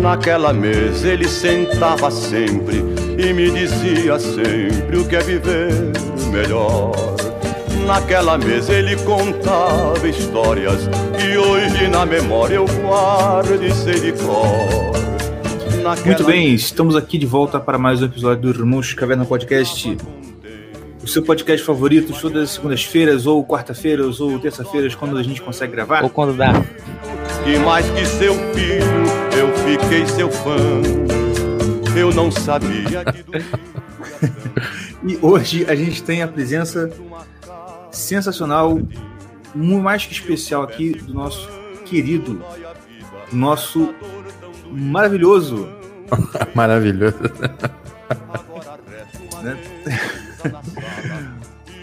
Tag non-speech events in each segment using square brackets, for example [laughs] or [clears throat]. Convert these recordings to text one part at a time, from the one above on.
Naquela mesa ele sentava sempre e me dizia sempre o que é viver melhor. Naquela mesa ele contava histórias que hoje na memória eu guardo e sei de cor. Naquela Muito bem, estamos aqui de volta para mais um episódio do Irmãos Caverna Podcast. O seu podcast favorito, todas as segundas-feiras, ou quarta-feiras, ou terça-feiras, quando a gente consegue gravar. Ou quando dá. Que mais que seu filho, eu fiquei seu fã. Eu não sabia que [laughs] E hoje a gente tem a presença sensacional, muito mais que especial aqui do nosso querido, nosso maravilhoso. [laughs] maravilhoso. [laughs] né?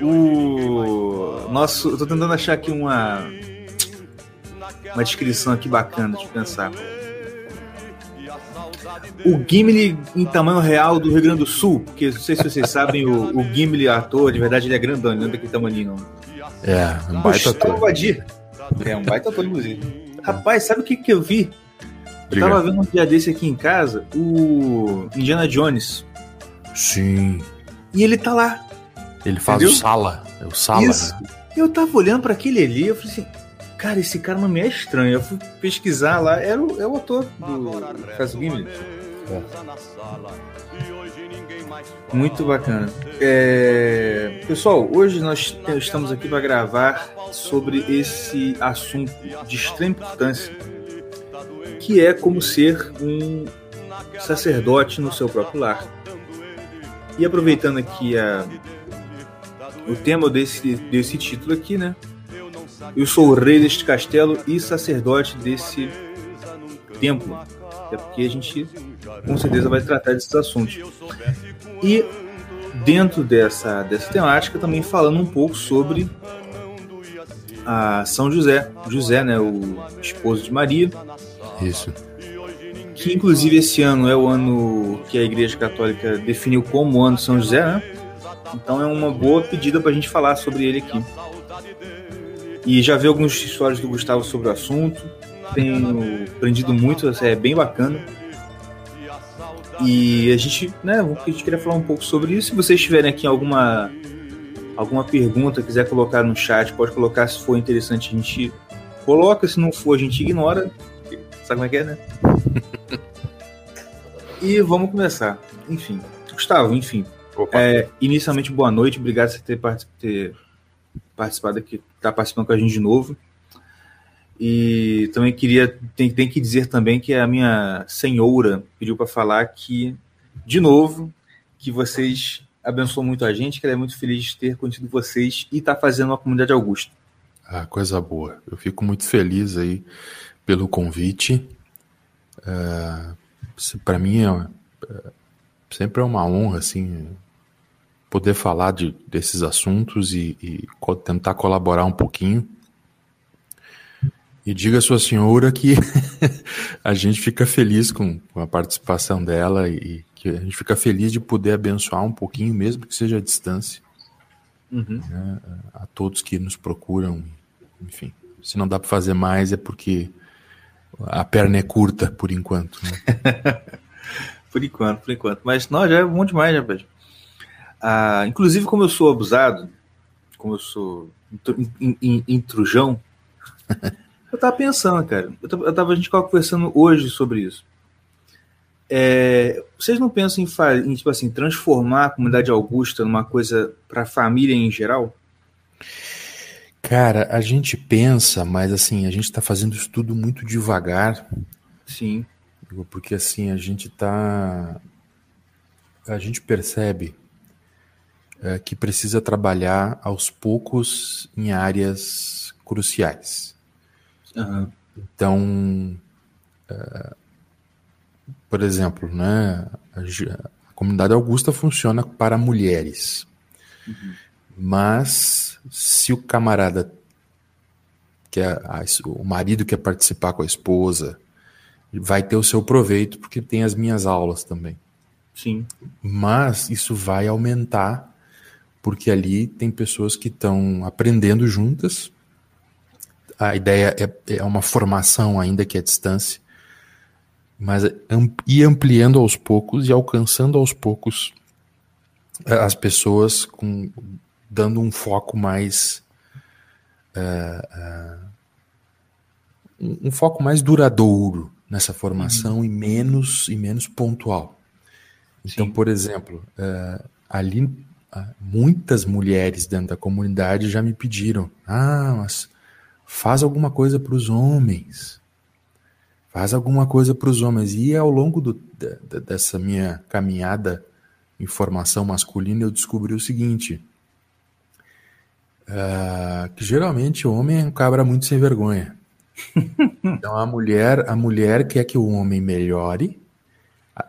o nosso. Eu tô tentando achar aqui uma. Uma descrição aqui bacana de pensar. O Gimli em tamanho real do Rio Grande do Sul, porque não sei se vocês sabem, o, o Gimli, ator, de verdade, ele é grandão, não é daquele tamanho, não. É, um baita ator. É, um baita ator, inclusive. Rapaz, sabe o que, que eu vi? Eu tava vendo um dia desse aqui em casa, o Indiana Jones. Sim. E ele tá lá. Ele faz Entendeu? o Sala. É o Sala. Isso. Né? Eu tava olhando para aquele ali, eu falei assim, cara, esse cara não me é estranho. Eu fui pesquisar lá, era o, é o ator do Faz Gimli. É. Muito bacana. É... Pessoal, hoje nós estamos aqui para gravar sobre esse assunto de extrema importância, que é como ser um sacerdote no seu próprio lar. E aproveitando aqui a, o tema desse, desse título aqui, né? Eu sou o rei deste castelo e sacerdote desse templo. É porque a gente com certeza vai tratar desses assuntos. E dentro dessa, dessa temática também falando um pouco sobre a São José, José, né, o esposo de Maria. Isso que inclusive esse ano é o ano que a Igreja Católica definiu como o ano São José, né? Então é uma boa pedida para a gente falar sobre ele aqui. E já vi algumas histórias do Gustavo sobre o assunto, tenho aprendido muito, é bem bacana. E a gente, né, a gente queria falar um pouco sobre isso. Se vocês tiverem aqui alguma alguma pergunta, quiser colocar no chat, pode colocar se for interessante, a gente coloca, se não for, a gente ignora. Sabe como é que é, né? [laughs] e vamos começar. Enfim, Gustavo, enfim. É, inicialmente, boa noite. Obrigado por ter, ter participado aqui, estar tá participando com a gente de novo. E também queria, tem, tem que dizer também que a minha senhora pediu para falar que, de novo, que vocês abençoam muito a gente, que ela é muito feliz de ter conhecido vocês e está fazendo a comunidade Augusta. Ah, coisa boa. Eu fico muito feliz aí pelo convite. É, para mim é, é, sempre é uma honra assim poder falar de, desses assuntos e, e co tentar colaborar um pouquinho. E diga a sua senhora que [laughs] a gente fica feliz com, com a participação dela e que a gente fica feliz de poder abençoar um pouquinho, mesmo que seja à distância, uhum. né, a todos que nos procuram. Enfim, se não dá para fazer mais é porque a perna é curta por enquanto. Né? [laughs] por enquanto, por enquanto. Mas não, já é bom demais, rapaz. Ah, inclusive, como eu sou abusado, como eu sou intrujão, [laughs] eu tava pensando, cara. Eu tava, eu tava, a gente conversando hoje sobre isso. É, vocês não pensam em, em, tipo assim, transformar a comunidade augusta numa coisa para a família em geral? Cara, a gente pensa, mas assim, a gente está fazendo isso tudo muito devagar. Sim. Porque assim, a gente tá. A gente percebe é, que precisa trabalhar aos poucos em áreas cruciais. Uhum. Então, é, por exemplo, né, a, comunidade augusta funciona para mulheres. Uhum. Mas se o camarada quer, a, o marido quer participar com a esposa, vai ter o seu proveito, porque tem as minhas aulas também. Sim. Mas isso vai aumentar, porque ali tem pessoas que estão aprendendo juntas. A ideia é, é uma formação ainda que é à distância. mas ir ampliando aos poucos e alcançando aos poucos eh, as pessoas com dando um foco mais uh, uh, um foco mais duradouro nessa formação uhum. e menos e menos pontual. Então, Sim. por exemplo, uh, ali muitas mulheres dentro da comunidade já me pediram: ah, mas faz alguma coisa para os homens, faz alguma coisa para os homens. E ao longo do, de, dessa minha caminhada em formação masculina, eu descobri o seguinte: uh, que geralmente o homem é um cabra muito sem vergonha. [laughs] então a mulher, a mulher quer que o homem melhore.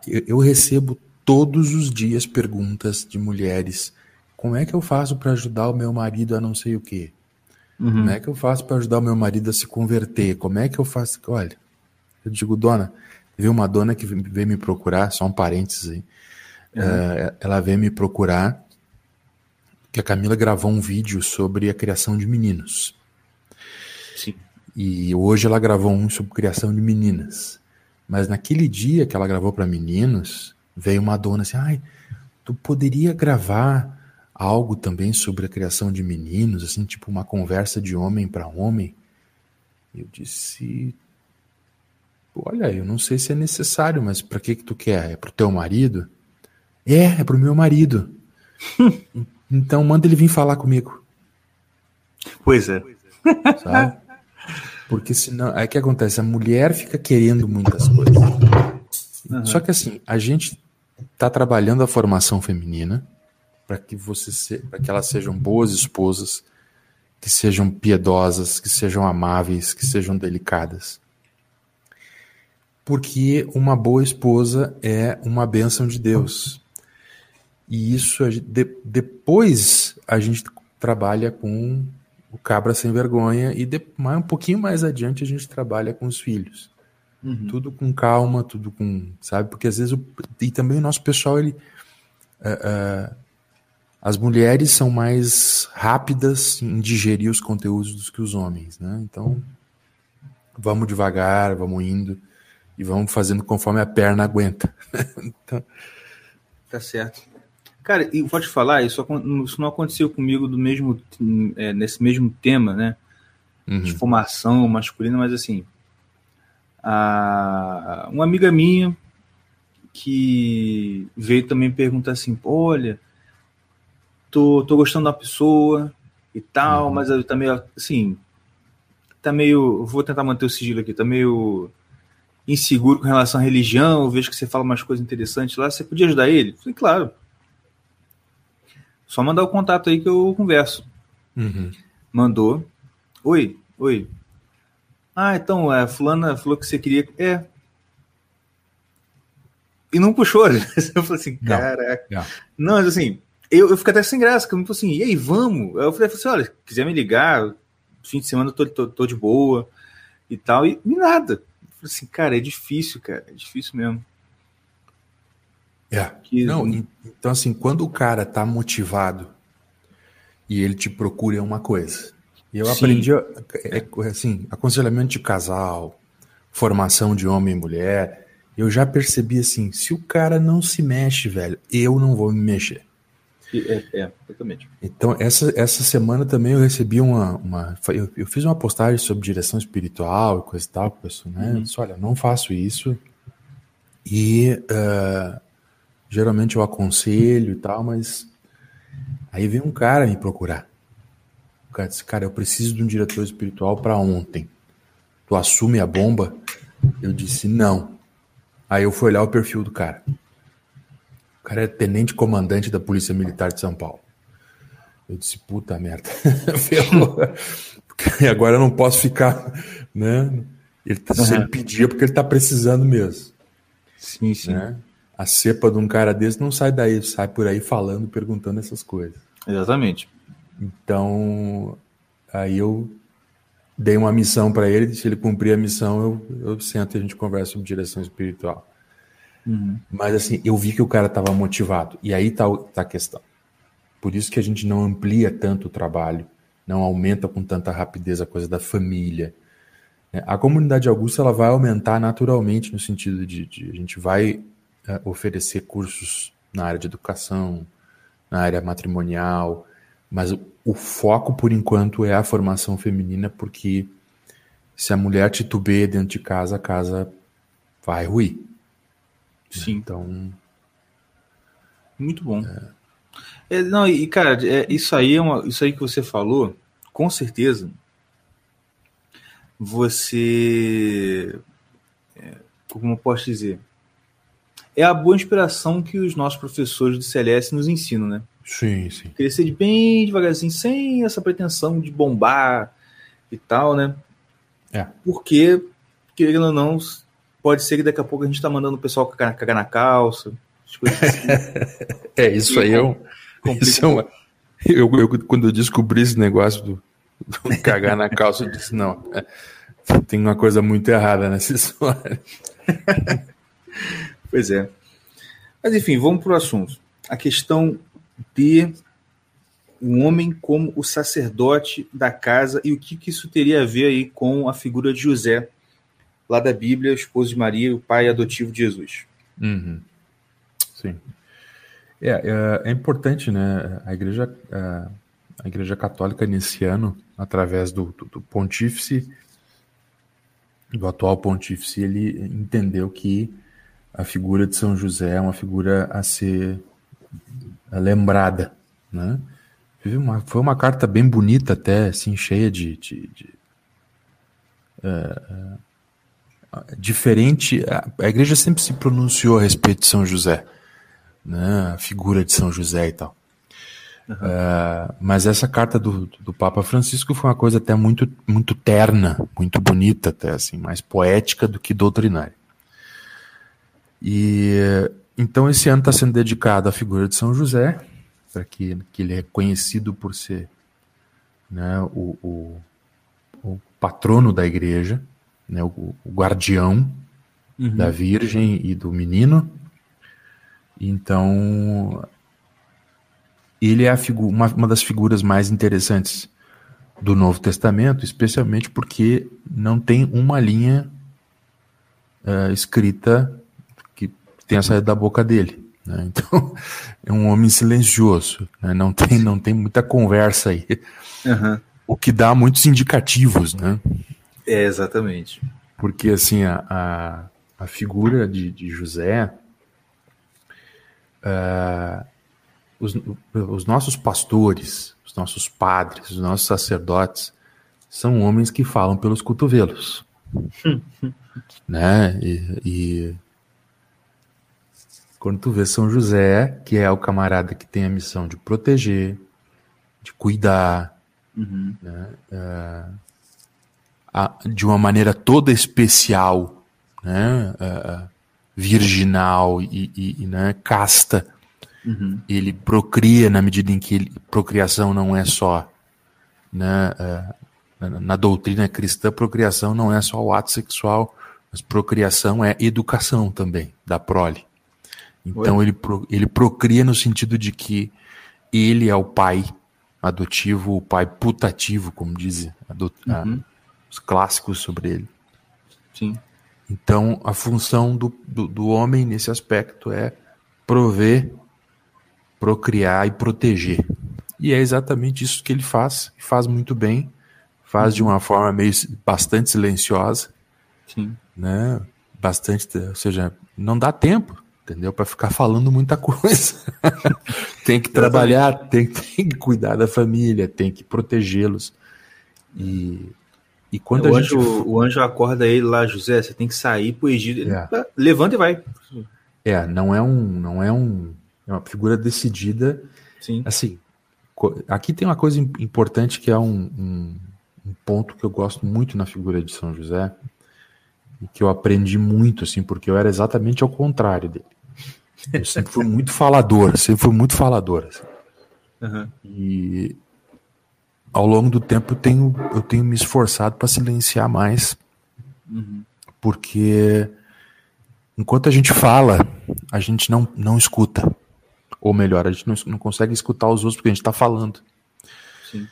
Eu, eu recebo todos os dias perguntas de mulheres: como é que eu faço para ajudar o meu marido a não sei o quê? Uhum. Como é que eu faço para ajudar o meu marido a se converter? Como é que eu faço? Olha, eu digo, dona, teve uma dona que veio me procurar, só um parênteses aí. Uhum. Uh, ela veio me procurar que a Camila gravou um vídeo sobre a criação de meninos. Sim. E hoje ela gravou um sobre criação de meninas. Mas naquele dia que ela gravou para meninos, veio uma dona assim: ai, tu poderia gravar algo também sobre a criação de meninos, assim, tipo uma conversa de homem para homem? Eu disse: Olha, eu não sei se é necessário, mas para que que tu quer? É pro teu marido? É, é pro meu marido. [laughs] Então manda ele vir falar comigo. Pois é. Sabe? Porque senão. O que acontece? A mulher fica querendo muitas coisas. Uhum. Só que assim, a gente está trabalhando a formação feminina para que você se, para que elas sejam boas esposas, que sejam piedosas, que sejam amáveis, que sejam delicadas. Porque uma boa esposa é uma bênção de Deus. E isso, de, depois a gente trabalha com o cabra sem vergonha e de, mais, um pouquinho mais adiante a gente trabalha com os filhos. Uhum. Tudo com calma, tudo com, sabe? Porque às vezes, o, e também o nosso pessoal, ele, uh, uh, as mulheres são mais rápidas em digerir os conteúdos do que os homens, né? Então, vamos devagar, vamos indo e vamos fazendo conforme a perna aguenta. [laughs] então, tá certo. Cara, e pode falar, isso, isso, não aconteceu comigo do mesmo, é, nesse mesmo tema, né? Uhum. De formação masculina, mas assim, a, uma amiga minha que veio também perguntar assim, olha, tô, tô gostando da pessoa e tal, uhum. mas eu tá meio assim, tá meio, vou tentar manter o sigilo aqui, tá meio inseguro com relação à religião, eu vejo que você fala umas coisas interessantes lá, você podia ajudar ele? falei, claro. Só mandar o contato aí que eu converso. Uhum. Mandou. Oi, oi. Ah, então, a fulana falou que você queria. É. E não puxou. [laughs] Eu falei assim, caraca. Não, não. mas assim, eu, eu fico até sem graça, porque eu falei assim, e aí, vamos? Eu falei assim, olha, quiser me ligar, fim de semana eu tô, tô, tô de boa e tal, e, e nada. Eu falei assim, cara, é difícil, cara, é difícil mesmo. É. Que... Não, então assim, quando o cara tá motivado e ele te procura é uma coisa. E eu Sim. aprendi é, assim, aconselhamento de casal, formação de homem e mulher. Eu já percebi assim, se o cara não se mexe, velho, eu não vou me mexer. É, é exatamente. Então, essa, essa semana também eu recebi uma. uma eu, eu fiz uma postagem sobre direção espiritual e coisa e tal, pessoal, né? Uhum. Eu disse, olha, não faço isso. E uh, Geralmente eu aconselho e tal, mas aí vem um cara me procurar. O cara disse, cara, eu preciso de um diretor espiritual para ontem. Tu assume a bomba? Eu disse, não. Aí eu fui olhar o perfil do cara. Cara é tenente comandante da Polícia Militar de São Paulo. Eu disse, puta merda. [laughs] e agora eu não posso ficar, né? Ele, uhum. Se ele pedia, porque ele tá precisando mesmo. Sim, sim. Né? a cepa de um cara desse não sai daí, sai por aí falando, perguntando essas coisas. Exatamente. Então, aí eu dei uma missão para ele, se ele cumprir a missão, eu, eu sento e a gente conversa sobre direção espiritual. Mas assim, eu vi que o cara estava motivado. E aí tá, tá a questão. Por isso que a gente não amplia tanto o trabalho, não aumenta com tanta rapidez a coisa da família, É, a comunidade Augusta ela vai aumentar naturalmente no sentido de, de a gente vai é, oferecer cursos na área de educação, na área matrimonial, mas o, o foco por enquanto é a formação feminina, porque se a mulher titubeia dentro de casa, a casa vai ruir. Sim. Então. Muito bom. É. É, não, e cara, é, isso aí é uma, isso aí que você falou, com certeza você. É, como eu posso dizer? É a boa inspiração que os nossos professores do CLS nos ensinam, né? Sim, sim. Crescer de bem devagarzinho, sem essa pretensão de bombar e tal, né? É. Porque, querendo ou não, pode ser que daqui a pouco a gente tá mandando o pessoal cagar, cagar na calça. Assim. [laughs] é, isso aí é um. Isso é uma, eu, eu, quando eu descobri esse negócio do, cagar na calça, eu disse, não, é, tem uma coisa muito errada nessa história. [laughs] pois é. Mas enfim, vamos para o assunto. A questão de um homem como o sacerdote da casa e o que, que isso teria a ver aí com a figura de José, lá da Bíblia, esposo de Maria, o pai adotivo de Jesus. Uhum. Sim. É, é, é, importante, né? A igreja, a, igreja católica nesse ano, através do, do, do pontífice, do atual pontífice, ele entendeu que a figura de São José é uma figura a ser lembrada, né? Foi uma carta bem bonita até, assim, cheia de, de, de uh, uh, diferente. A, a, igreja sempre se pronunciou a respeito de São José, né? A figura de São José e tal. Uhum. Uh, mas essa carta do, do Papa Francisco foi uma coisa até muito, muito terna, muito bonita, até assim, mais poética do que doutrinária. E então esse ano está sendo dedicado à figura de São José, para que, que ele é conhecido por ser né, o, o, o patrono da igreja, né, o, o guardião uhum. da Virgem e do menino. Então ele é uma, uma das figuras mais interessantes do Novo Testamento, especialmente porque não tem uma linha uh, escrita que tenha saído da boca dele. Né? [laughs] Então, é um homem silencioso, né? não, tem, não tem muita conversa aí. Uhum. O que dá muitos indicativos, né? É, exatamente. Porque, assim, a, a, a figura de, de José. Uh, os, os nossos pastores, os nossos padres, os nossos sacerdotes são homens que falam pelos cotovelos. [laughs] né? E, e, quando tu vê São José, que é o camarada que tem a missão de proteger, de cuidar, uhum. né? Uh, de uma maneira toda especial, né? Uh, virginal e, e, e né? casta, Uhum. Ele procria na medida em que ele, procriação não é só né, uh, na, na, doutrina cristã, procriação não é só o ato sexual, mas procriação é educação também da prole. Então ele, pro, ele procria no sentido de que ele é o pai adotivo, o pai putativo, como dizem uhum. Os clássicos sobre ele. Sim. Então a função do, do, do homem nesse aspecto é prover procriar e proteger. E é exatamente isso que ele faz, e faz muito bem, faz de uma forma meio bastante silenciosa, Sim. né? Bastante, ou seja, não dá tempo, entendeu? Para ficar falando muita coisa. [laughs] tem que trabalhar, tem, tem, que cuidar da família, tem que protegê-los. E, e quando o, a anjo, gente... o anjo acorda ele lá, José, você tem que sair pro Egito. É. Levanta e vai. É, não é um, não é um é uma figura decidida. Sim. Assim, aqui tem uma coisa importante que é um, um, um, ponto que eu gosto muito na figura de São José e que eu aprendi muito, assim, porque eu era exatamente ao contrário dele. Eu sempre fui muito falador, sempre fui muito falador. Assim. Uhum. E ao longo do tempo eu tenho, eu tenho me esforçado para silenciar mais, uhum. porque enquanto a gente fala, a gente não, não escuta. Ou melhor, a gente não, não consegue escutar os outros porque a gente está falando. Sim.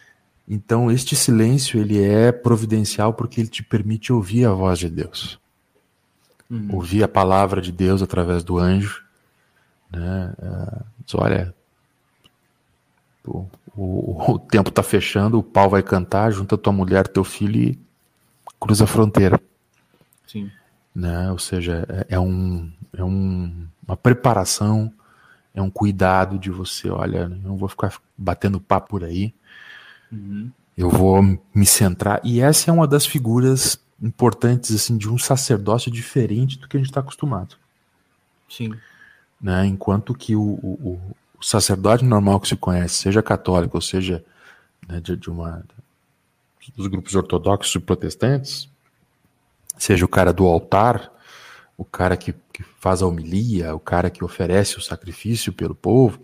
Então, este silêncio ele é providencial porque ele te permite ouvir a voz de Deus. Uhum. Ouvir a palavra de Deus através do anjo. Né? Uh, diz, olha, o, o, o tempo está fechando, o pau vai cantar, junta tua mulher, teu filho e cruza a fronteira. Sim. Né? Ou seja, é, é, um, é um, uma preparação, é um cuidado de você, olha, eu não vou ficar batendo papo por aí, Uhum. Eu vou me centrar. E essa é uma das figuras importantes assim de um sacerdócio diferente do que a gente está acostumado. Sim. Né? Enquanto que o, o, o, sacerdote normal que se conhece, seja católico ou seja né, de, de, uma dos grupos ortodoxos e protestantes, seja o cara do altar, o cara que, que faz a homilia, o cara que oferece o sacrifício pelo povo,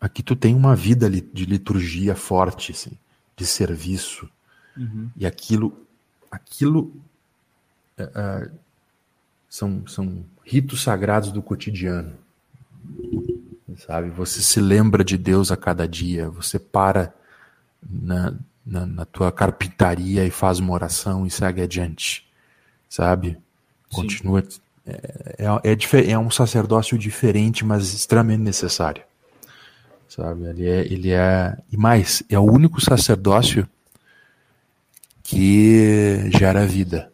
aqui tu tem uma vida de liturgia forte, assim, de serviço. Uhum. E aquilo, aquilo uh, são, são ritos sagrados do cotidiano. Sabe? Você se lembra de Deus a cada dia, você para na, na, na tua carpintaria e faz uma oração e segue adiante. Sabe? Continua. É, é, é, é um sacerdócio diferente, mas extremamente necessário sabe? Ele é, ele é e mais é o único sacerdócio que gera vida.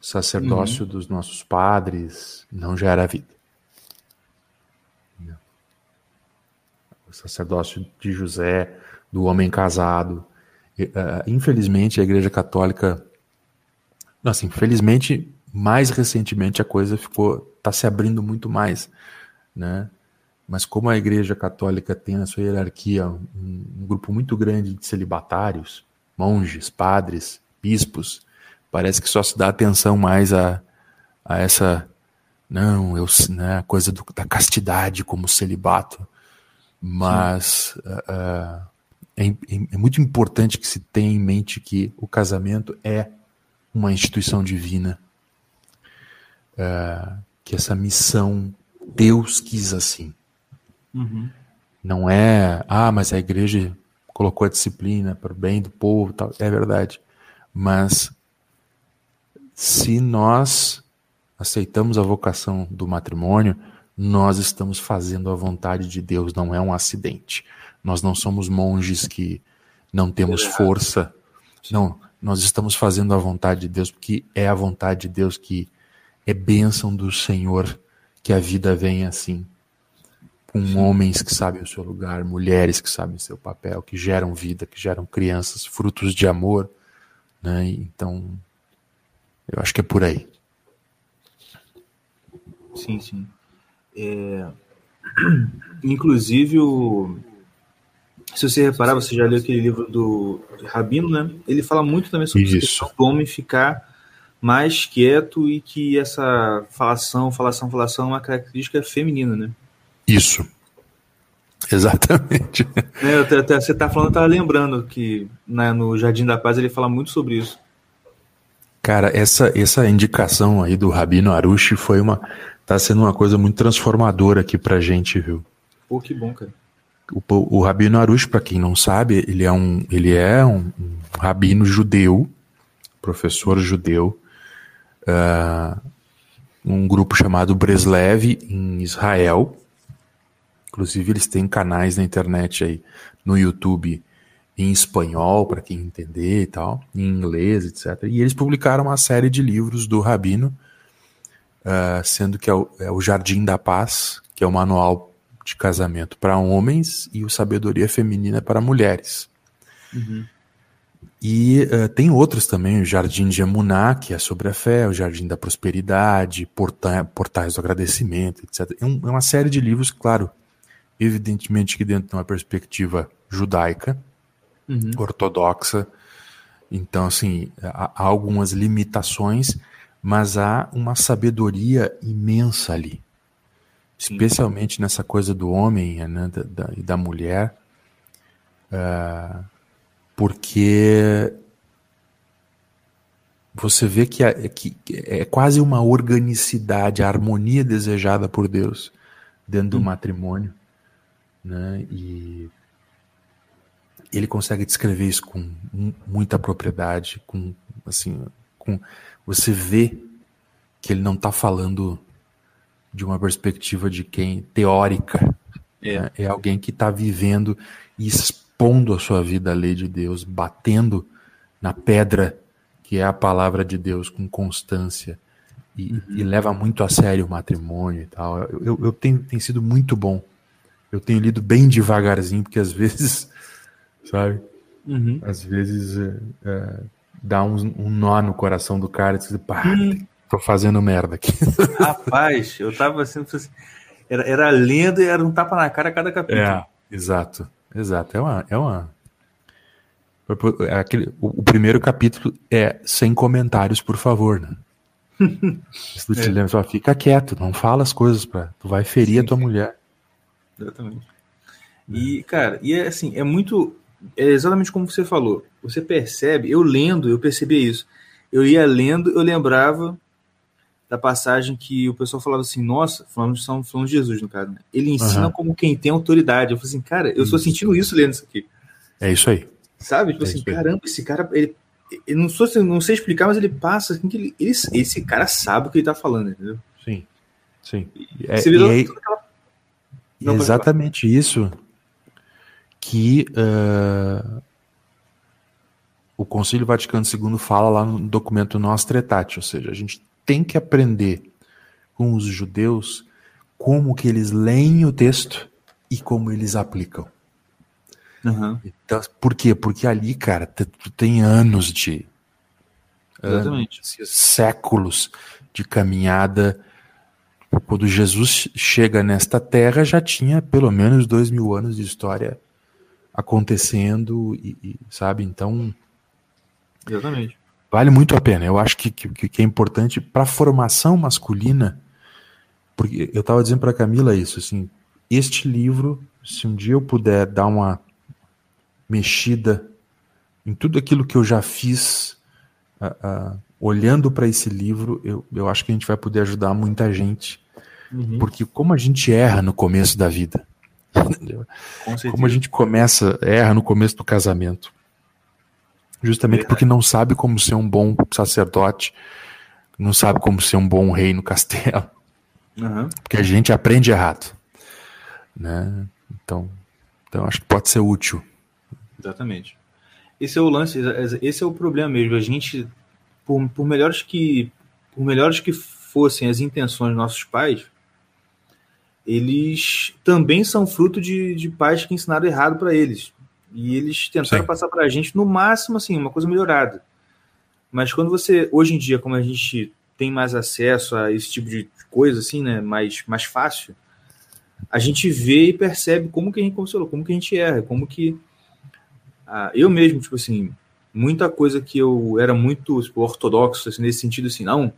O sacerdócio uhum. dos nossos padres não gera vida. O sacerdócio de José, do homem casado. Uh, infelizmente, a Igreja Católica, assim, infelizmente, mais recentemente a coisa ficou, está se abrindo muito mais, né? Mas como a Igreja Católica tem na sua hierarquia um, um grupo muito grande de celibatários, monges, padres, bispos, parece que só se dá atenção mais a, a essa não, eu, né, a coisa do, da castidade como celibato. Mas uh, é, é, muito importante que se tenha em mente que o casamento é uma instituição divina, uh, que essa missão Deus quis assim. Uhum. Não é, ah, mas a igreja colocou a disciplina para o bem do povo, tal. é verdade. Mas se nós aceitamos a vocação do matrimônio, nós estamos fazendo a vontade de Deus, não é um acidente. Nós não somos monges que não temos força. Não, nós estamos fazendo a vontade de Deus porque é a vontade de Deus que é bênção do Senhor que a vida venha assim com homens que sabem o seu lugar, mulheres que sabem o seu papel, que geram vida, que geram crianças, frutos de amor. Né? Então, eu acho que é por aí. Sim, sim. É... [clears throat] Inclusive, o... se você reparar, você já leu aquele livro do Rabino, né? Ele fala muito também sobre Isso. a do homem ficar mais quieto e que essa falação, falação, falação é uma característica feminina, né? Isso. [laughs] Exatamente. É, até, até, você está falando, eu lembrando que né, no Jardim da Paz ele fala muito sobre isso. Cara, essa, essa indicação aí do Rabino Arushi foi uma. Tá sendo uma coisa muito transformadora aqui pra gente, viu? Pô, que bom, cara. O, o Rabino Arushi, para quem não sabe, ele é um, ele é um, um rabino judeu, professor judeu, uh, um grupo chamado Breslev em Israel, Inclusive, eles têm canais na internet aí, no YouTube, em espanhol, para quem entender e tal, em inglês, etc. E eles publicaram uma série de livros do Rabino, uh, sendo que é o, é o, Jardim da Paz, que é o manual de casamento para homens, e o Sabedoria Feminina para mulheres. Uhum. E uh, tem outros também, o Jardim de Emuná, que é sobre a fé, o Jardim da Prosperidade, Porta Portais do Agradecimento, etc. É, um, é uma série de livros, claro, evidentemente que dentro de uma perspectiva judaica, uhum. ortodoxa. Então, assim, há, há, algumas limitações, mas há uma sabedoria imensa ali. Especialmente nessa coisa do homem né, da, da, e da mulher, uh, porque você vê que é, que é quase uma organicidade, a harmonia desejada por Deus dentro do hum. matrimônio né? E ele consegue descrever isso com muita propriedade, com assim, com você vê que ele não está falando de uma perspectiva de quem teórica, é, né? é alguém que está vivendo e expondo a sua vida à lei de Deus, batendo na pedra que é a palavra de Deus com constância e, uhum. e leva muito a sério o matrimônio e tal. Eu, eu, eu tenho tem sido muito bom. Eu tenho lido bem devagarzinho porque às [laughs] vezes, sabe, uhum. às vezes é, é, dá um, um, nó no coração do cara e diz, pá, uhum. tô fazendo merda aqui. [laughs] Rapaz, eu tava assim, era, era lendo e era um tapa na cara a cada capítulo. É, exato, exato. É uma, é uma, é aquele, o, primeiro capítulo é sem comentários, por favor, né? Se tu te é. lembra, só fica quieto, não fala as coisas para tu vai ferir sim, a tua sim. mulher. Exatamente. E, cara, e é assim, é muito. É exatamente como você falou. Você percebe, eu lendo, eu percebi isso. Eu ia lendo, eu lembrava da passagem que o pessoal falava assim, nossa, falando de São falando de Jesus, no caso, né? Ele ensina uhum. como quem tem autoridade. Eu falei assim, cara, eu estou sentindo isso lendo isso aqui. É isso aí. Sabe? Tipo é assim, caramba, esse cara, ele, ele não, sou, não sei explicar, mas ele passa assim que ele, ele, esse cara sabe o que ele tá falando, entendeu? Sim, sim. É, Você virou e aquela... não, exatamente isso que uh, o Concílio Vaticano II fala lá no documento Nostra Aetate, ou seja, a gente tem que aprender com os judeus como que eles leem o texto e como eles aplicam. Uhum. Então, por quê? Porque ali, cara, tu tem anos de. Exatamente. Anos, séculos de caminhada. Quando Jesus chega nesta terra, já tinha pelo menos dois mil anos de história acontecendo, e, e sabe? Então. Exatamente. Vale muito a pena. Eu acho que, que, que é importante para a formação masculina. Porque eu estava dizendo para Camila isso, assim, este livro, se um dia eu puder dar uma mexida em tudo aquilo que eu já fiz, uh, uh, olhando para esse livro, eu, eu acho que a gente vai poder ajudar muita gente. Uhum. Porque como a gente erra no começo da vida, como a gente começa, erra no começo do casamento, justamente porque não sabe como ser um bom sacerdote, não sabe como ser um bom rei no castelo, uhum. porque a gente aprende errado, né? Então, então acho que pode ser útil. Exatamente. Esse é o lance, esse é o problema mesmo. A gente, por, por melhores que por melhores que fossem as intenções dos nossos pais, eles também são fruto de, de pais que ensinaram errado para eles. E eles tentaram Sim. passar para a gente, no máximo, assim, uma coisa melhorada. Mas quando você, hoje em dia, como a gente tem mais acesso a esse tipo de coisa, assim, né, mais, mais fácil, a gente vê e percebe como que a gente, como, falou, como que a gente erra, como que ah, eu mesmo, tipo assim, muita coisa que eu era muito tipo, ortodoxo, assim, nesse sentido, assim, não,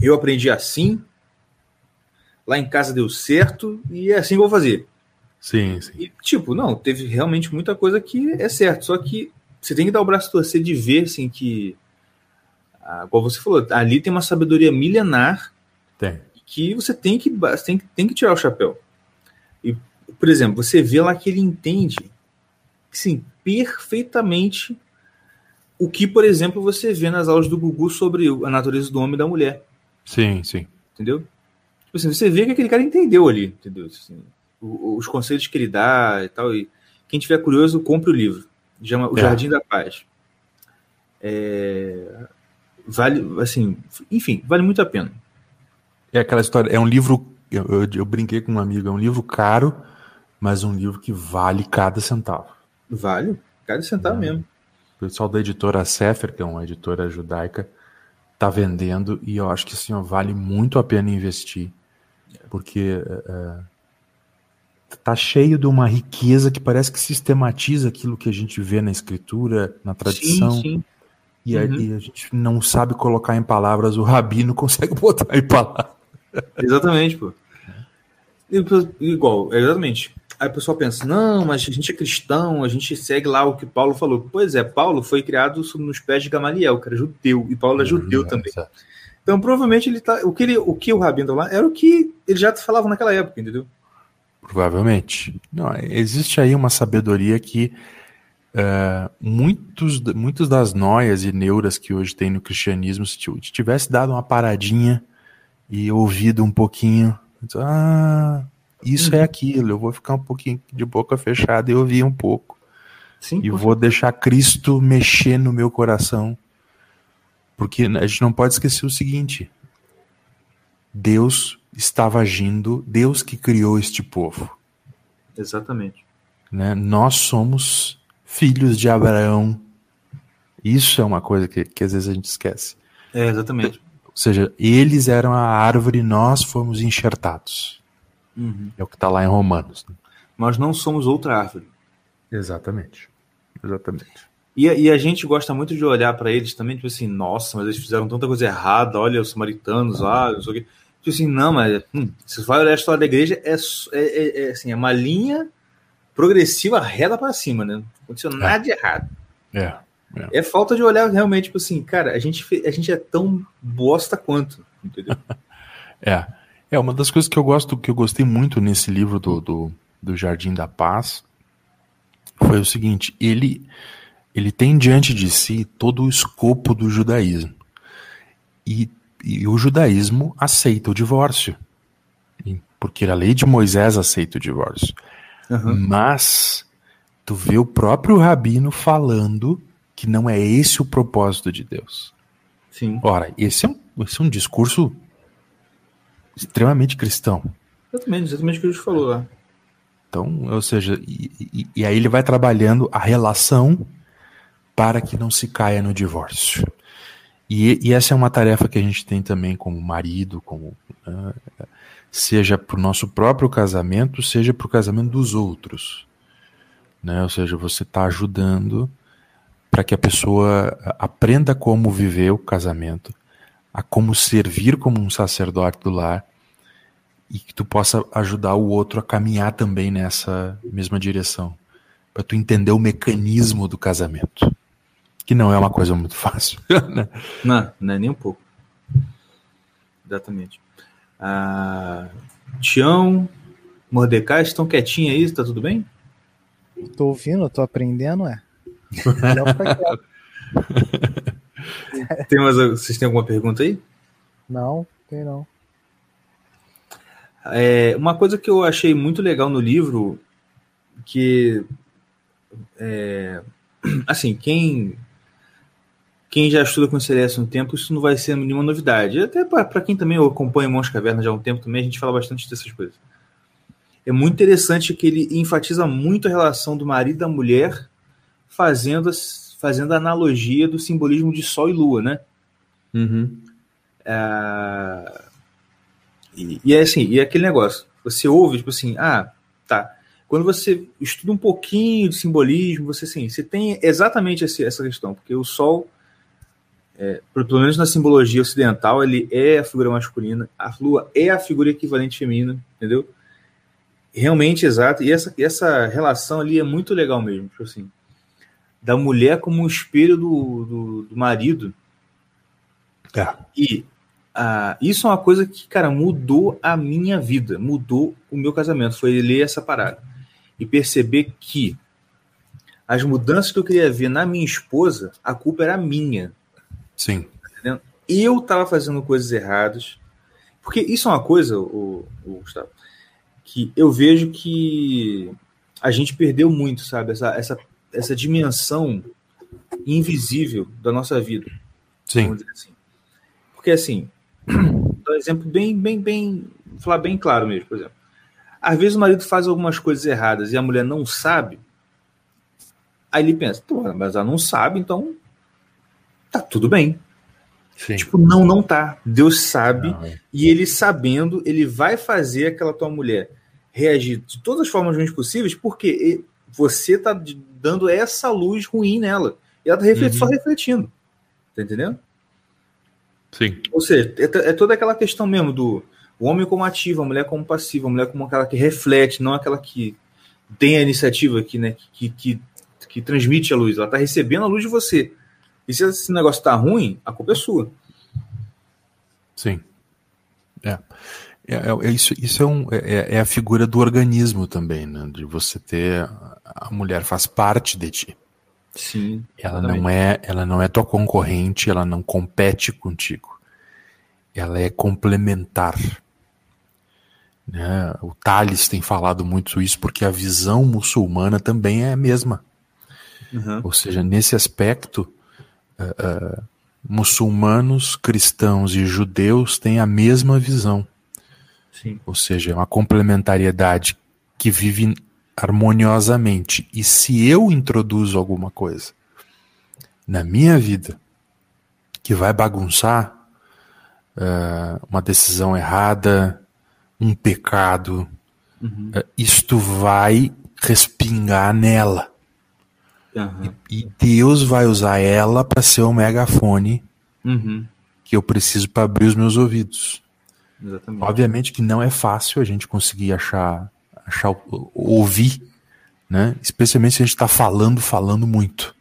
eu aprendi assim, lá em casa deu certo e é assim que eu vou fazer. Sim, sim. E, tipo, não, teve realmente muita coisa que é certo, só que você tem que dar o braço a torcer de ver, assim, que, ah, como você falou, ali tem uma sabedoria milenar tem. que você tem que, tem, tem que tirar o chapéu. E, por exemplo, você vê lá que ele entende, sim, perfeitamente o que, por exemplo, você vê nas aulas do Gugu sobre a natureza do homem e da mulher. Sim, sim. Entendeu? Tipo assim, você vê que aquele cara entendeu ali, entendeu? Assim, os conceitos que ele dá e tal. E quem tiver curioso, compre o livro. Chama O é. Jardim da Paz. É... Vale, assim, enfim, vale muito a pena. É aquela história, é um livro, eu, eu, eu brinquei com um amigo, é um livro caro, mas um livro que vale cada centavo. Vale, cada centavo é. mesmo. O pessoal da editora Sefer, que é uma editora judaica, tá vendendo e eu acho que assim, ó, vale muito a pena investir, porque é, tá cheio de uma riqueza que parece que sistematiza aquilo que a gente vê na escritura, na tradição. Sim, sim. E, uhum. a, e a gente não sabe colocar em palavras, o rabino consegue [laughs] botar em palavras. Exatamente, pô. Igual, exatamente. Aí o pessoal pensa, não, mas a gente é cristão, a gente segue lá o que Paulo falou. Pois é, Paulo foi criado nos pés de Gamaliel, que era judeu, e Paulo é uhum, judeu também. Então, provavelmente, ele tá, o, que ele, o que o Rabino lá era o que ele já falava naquela época, entendeu? Provavelmente. Não, existe aí uma sabedoria que uh, muitos, muitos das noias e neuras que hoje tem no cristianismo, se tivesse dado uma paradinha e ouvido um pouquinho, ah, isso é uhum. é aquilo, eu vou ficar um pouquinho de boca fechada e ouvir um pouco. Sim, e vou deixar Cristo mexer no meu coração. Porque a gente não pode esquecer o seguinte: Deus estava agindo, Deus que criou este povo. Exatamente. Né? Nós somos filhos de Abraão. Isso é uma coisa que, que às vezes a gente esquece. É, exatamente. Ou seja, eles eram a árvore e nós fomos enxertados. Uhum. É o que está lá em Romanos. Né? Nós não somos outra árvore. Exatamente. Exatamente. E, e a gente gosta muito de olhar para eles também, tipo assim, nossa, mas eles fizeram tanta coisa errada, olha os samaritanos lá, não sei o quê. Tipo assim, não, mas hum, se você vai olhar a história da igreja, é, é, é, é assim, é uma linha progressiva reta para cima, né? Não aconteceu nada é. de errado. É, é. É falta de olhar realmente, tipo assim, cara, a gente, a gente é tão bosta quanto, entendeu? [laughs] é. É, uma das coisas que eu gosto, que eu gostei muito nesse livro do, do, do Jardim da Paz, foi o seguinte: ele, ele tem diante de si todo o escopo do judaísmo. E, e o judaísmo aceita o divórcio. Porque a lei de Moisés aceita o divórcio. Uhum. Mas tu vê o próprio rabino falando que não é esse o propósito de Deus. Sim. Ora, esse é um, esse é um discurso extremamente cristão. Exatamente, exatamente o que a gente falou lá. Então, ou seja, e, e, e, aí ele vai trabalhando a relação para que não se caia no divórcio. E, e essa é uma tarefa que a gente tem também como marido, como uh, seja para o nosso próprio casamento, seja para o casamento dos outros. Né? Ou seja, você está ajudando para que a pessoa aprenda como viver o casamento, a como servir como um sacerdote do lar e que tu possa ajudar o outro a caminhar também nessa mesma direção, para tu entender o mecanismo do casamento, que não é uma coisa muito fácil. [laughs] Né? Não, não é nem um pouco. Exatamente. Ah, Tião, Mordecai, estão quietinhos aí? Tá tudo bem? Tô ouvindo, tô aprendendo, é. [laughs] tem mais, vocês têm alguma pergunta aí? Não, tem não. É, uma coisa que eu achei muito legal no livro, que é, [clears throat] assim, quem quem já estuda com CLS há um tempo, isso não vai ser nenhuma novidade. Até para quem também acompanha Mãos Cavernas já há um tempo também, a gente fala bastante dessas coisas. É muito interessante que ele enfatiza muito a relação do marido e da mulher, fazendo, fazendo a analogia do simbolismo de Sol e Lua, né? Uhum. É, e, e é assim, e é aquele negócio, você ouve, tipo assim, ah, tá. Quando você estuda um pouquinho de simbolismo, você assim, você tem exatamente esse, essa questão, porque o Sol, é, pelo menos na simbologia ocidental, ele é a figura masculina, a Lua é a figura equivalente feminina, entendeu? Realmente exato. E essa, essa relação ali é muito legal mesmo, tipo assim, da mulher como um espelho do, do, do marido. É. E ah, isso é uma coisa que, cara, mudou a minha vida, mudou o meu casamento. Foi ler essa parada e perceber que as mudanças que eu queria ver na minha esposa, a culpa era minha. Sim. Tá eu estava fazendo coisas erradas. Porque isso é uma coisa, o, o, Gustavo, que eu vejo que a gente perdeu muito, sabe? Essa, essa, essa dimensão invisível da nossa vida. Sim. Assim. Porque assim, [clears throat] um exemplo bem, bem, bem, falar bem claro mesmo, por exemplo. Às vezes o marido faz algumas coisas erradas e a mulher não sabe. Aí ele pensa, mas ela não sabe, então tá tudo bem. Sim. Tipo, não, não tá. Deus sabe, não, é. e ele sabendo, ele vai fazer aquela tua mulher reagir de todas as formas ruins possíveis, porque você tá dando essa luz ruim nela. E ela tá refletindo, uhum. só refletindo. Tá entendendo? Sim. Ou seja, é, é, toda aquela questão mesmo do homem como ativo, a mulher como passiva, a mulher como aquela que reflete, não aquela que tem a iniciativa aqui, né? Que, que, que transmite a luz. Ela está recebendo a luz de você. E se esse negócio está ruim, a culpa é sua. Sim. É. É, é, é isso isso é, um, é, é, a figura do organismo também, né? De você ter. A mulher faz parte de ti. Sim. Ela não é, ela não é tua concorrente, ela não compete contigo. Ela é complementar. Né? O Thales tem falado muito isso porque a visão muçulmana também é a mesma. Uhum. Ou seja, nesse aspecto, uh, uh, muçulmanos, cristãos e judeus têm a mesma visão. Sim. Ou seja, é uma complementariedade que vive harmoniosamente. E se eu introduzo alguma coisa na minha vida que vai bagunçar uh, uma decisão errada, um pecado, uhum. uh, isto vai respingar nela. Uhum. E, e, Deus vai usar ela para ser o megafone uhum. que eu preciso para abrir os meus ouvidos. Exatamente. Obviamente que não é fácil a gente conseguir achar achar, ouvir, né? Especialmente se a gente está falando, falando muito.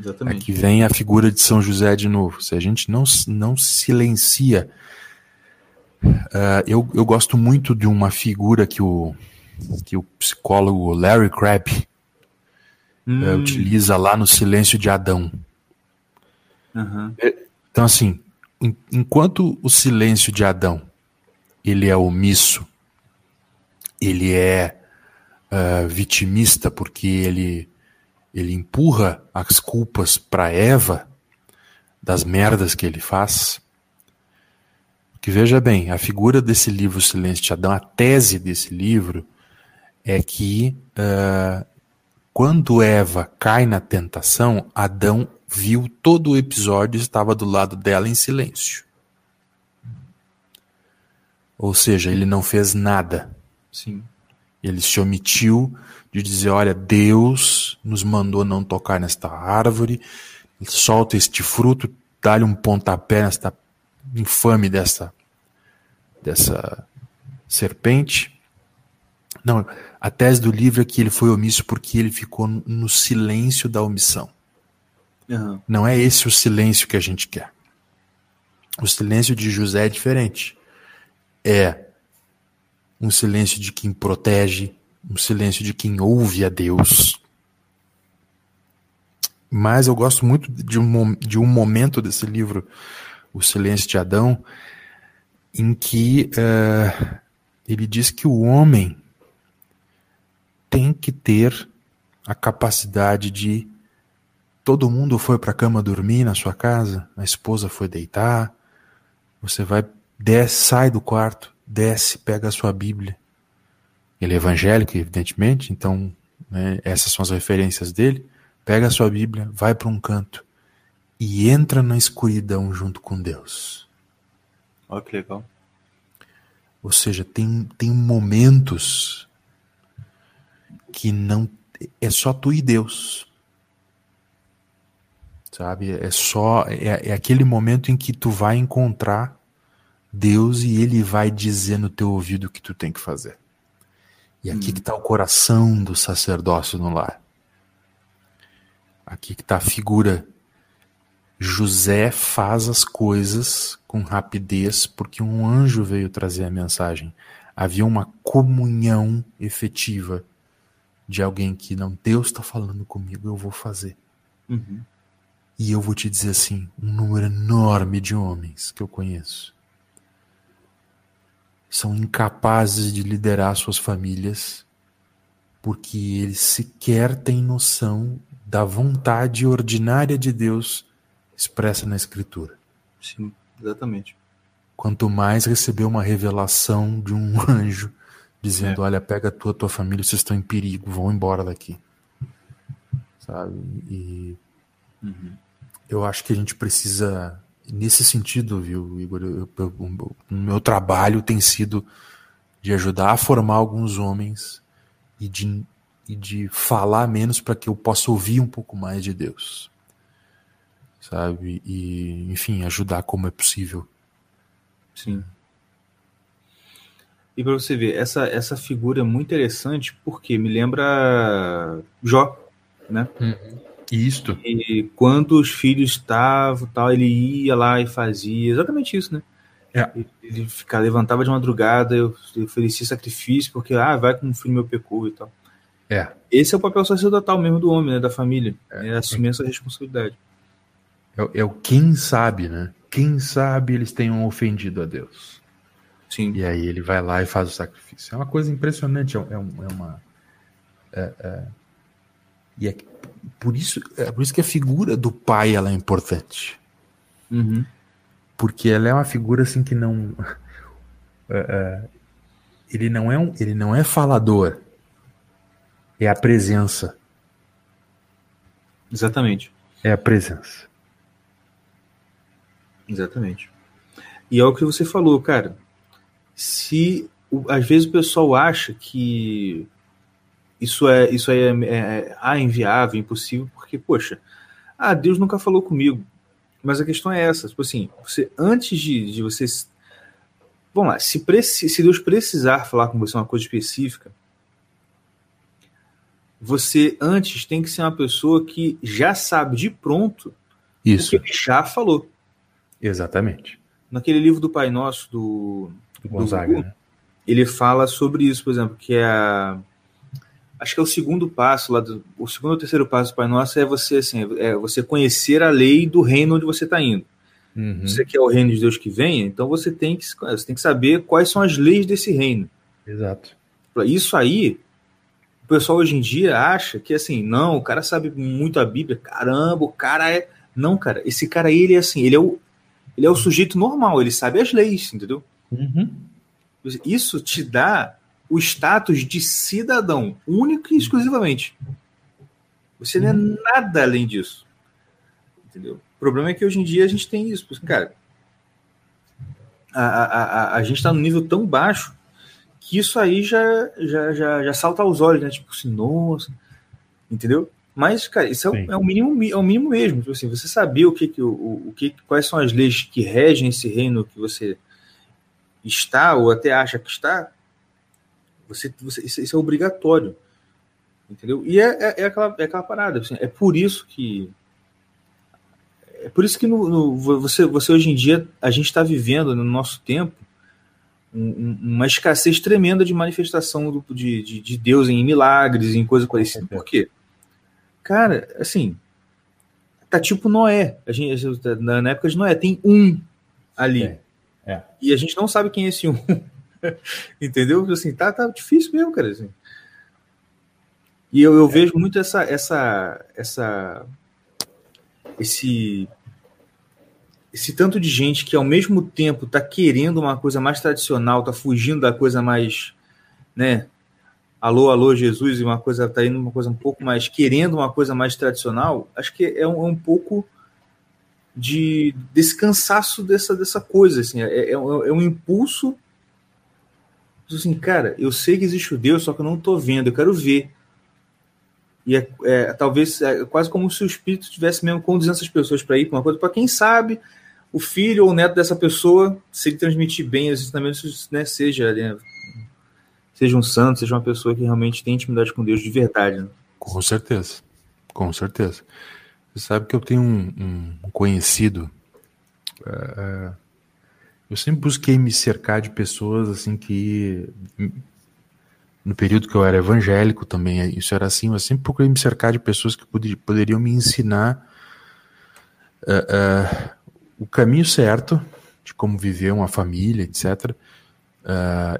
Exatamente. Aqui vem a figura de São José de novo. Se a gente não, não silencia. Uh, eu, eu gosto muito de uma figura que o, que o psicólogo Larry Crabb hum. uh, utiliza lá no Silêncio de Adão. Uhum. Então, assim, enquanto o silêncio de Adão ele é omisso ele é uh, vitimista porque ele, ele empurra as culpas para Eva das merdas que ele faz. Que veja bem, a figura desse livro Silêncio de Adão, a tese desse livro é que uh, quando Eva cai na tentação, Adão viu todo o episódio e estava do lado dela em silêncio. Ou seja, ele não fez nada. Sim. Ele se omitiu de dizer: olha, Deus nos mandou não tocar nesta árvore, solta este fruto, dá-lhe um pontapé nesta infame dessa, dessa serpente. Não, a tese do livro é que ele foi omisso porque ele ficou no silêncio da omissão. Uhum. Não é esse o silêncio que a gente quer. O silêncio de José é diferente. É um silêncio de quem protege, um silêncio de quem ouve a Deus. Mas eu gosto muito de um, de um momento desse livro, O Silêncio de Adão, em que uh, ele diz que o homem tem que ter a capacidade de. Todo mundo foi para a cama dormir na sua casa, a esposa foi deitar, você vai, desce, sai do quarto, desce, pega a sua Bíblia. Ele é evangélico, evidentemente, então né, essas são as referências dele. Pega a sua Bíblia, vai para um canto e entra na escuridão junto com Deus. Olha que legal. Ou seja, tem, tem momentos que não é só tu e Deus. Sabe? É só é, é aquele momento em que tu vai encontrar Deus e ele vai dizer no teu ouvido o que tu tem que fazer. E aqui hum. que está o coração do sacerdócio no lar. Aqui que está a figura. José faz as coisas com rapidez porque um anjo veio trazer a mensagem. Havia uma comunhão efetiva de alguém que não, Deus está falando comigo, eu vou fazer. Uhum. E eu vou te dizer assim: um número enorme de homens que eu conheço são incapazes de liderar suas famílias porque eles sequer têm noção da vontade ordinária de Deus expressa na Escritura. Sim, exatamente. Quanto mais receber uma revelação de um [laughs] anjo dizendo: é. Olha, pega a tua, tua família, vocês estão em perigo, vão embora daqui. Sabe? E uhum. eu acho que a gente precisa nesse sentido, viu, Igor? Eu, eu, o meu trabalho tem sido de ajudar a formar alguns homens e de, e de falar menos para que eu possa ouvir um pouco mais de Deus. Sabe? E, enfim, ajudar como é possível. Sim. E para você ver, essa, essa figura é muito interessante porque me lembra Jó, né? Uhum. Isto. E quando os filhos estavam, tal, ele ia lá e fazia exatamente isso, né? É. Ele ficava, levantava de madrugada, eu, oferecia sacrifício, porque, ah, vai com o filho meu pecou e tal. É. Esse é o papel sacerdotal mesmo do homem, né, da família, é, assumir essa responsabilidade. É, é, o quem sabe, né? Quem sabe eles tenham ofendido a Deus. Sim. E aí ele vai lá e faz o sacrifício. É uma coisa impressionante, é, é, é uma. É, é, e é por isso, é por isso que a figura do pai ela é importante. Uhum. Porque ela é uma figura assim que não. [laughs] É, é, ele não é um, ele não é falador. É a presença. Exatamente. É a presença. Exatamente. E é o que você falou, cara. Se às vezes o pessoal acha que isso é isso aí é, é, é ah, inviável, impossível, porque poxa, ah, Deus nunca falou comigo. Mas a questão é essa, tipo assim, você antes de, de você Vamos lá, se, se Deus precisar falar com você uma coisa específica, você antes tem que ser uma pessoa que já sabe de pronto Isso. o que já falou. Exatamente. Naquele livro do Pai Nosso, do Gonzaga, do, né? ele fala sobre isso, por exemplo, que é a. Acho que é o segundo passo lá, do, o segundo ou terceiro passo do Pai Nosso é você assim, é você conhecer a lei do reino onde você está indo. Uhum. Você quer o reino de Deus que venha, então você tem que, você tem que saber quais são as leis desse reino. Exato. Isso aí, o pessoal hoje em dia acha que assim, não, o cara sabe muito a Bíblia, caramba, o cara é. Não, cara, esse cara aí, ele é assim, ele é o, ele é o sujeito normal, ele sabe as leis, entendeu? Uhum. Isso te dá o status de cidadão, único e exclusivamente. Você não é uhum. nada além disso. Entendeu? O problema é que hoje em dia a gente tem isso. Cara, a, a, a, a gente está num nível tão baixo que isso aí já, já, já, já salta aos olhos, né? Tipo assim, nossa, entendeu? Mas, cara, isso é, é, o mínimo, é o mínimo mesmo. Tipo assim, você saber o que, que o, o que, quais são as leis que regem esse reino que você está ou até acha que está, você, você isso, isso é obrigatório, entendeu? E é, é, é, aquela, é aquela parada. Assim, é por isso que é por isso que no, no, você, você hoje em dia a gente está vivendo no nosso tempo um, uma escassez tremenda de manifestação do, de, de, de Deus em milagres, em coisa parecida. Por quê? Cara, assim, tá tipo Noé. A gente, na época de Noé, tem um ali. É, é. E a gente não sabe quem é esse um. [laughs] Entendeu? Assim, tá, tá difícil mesmo, cara. Assim. E eu, eu é. vejo muito essa, essa, essa, esse, esse tanto de gente que ao mesmo tempo tá querendo uma coisa mais tradicional, tá fugindo da coisa mais, né, alô, alô, Jesus, e uma coisa, tá indo uma coisa um pouco mais, querendo uma coisa mais tradicional, acho que é um, é um pouco de desse cansaço dessa, dessa coisa, assim, é, é, é um impulso assim, cara, eu sei que existe o Deus, só que eu não tô vendo, eu quero ver. E é, é talvez é quase como se o espírito estivesse mesmo conduzindo essas pessoas para ir para uma coisa, para quem sabe o filho ou o neto dessa pessoa, se ele transmitir bem os ensinamentos, né, seja né, seja um santo, seja uma pessoa que realmente tem intimidade com Deus de verdade. Né? Com certeza, com certeza. Você sabe que eu tenho um, um conhecido. Uh, eu sempre busquei me cercar de pessoas assim que no período que eu era evangélico também isso era assim. Eu sempre procurei me cercar de pessoas que poderiam me ensinar uh, uh, o caminho certo de como viver uma família, etc.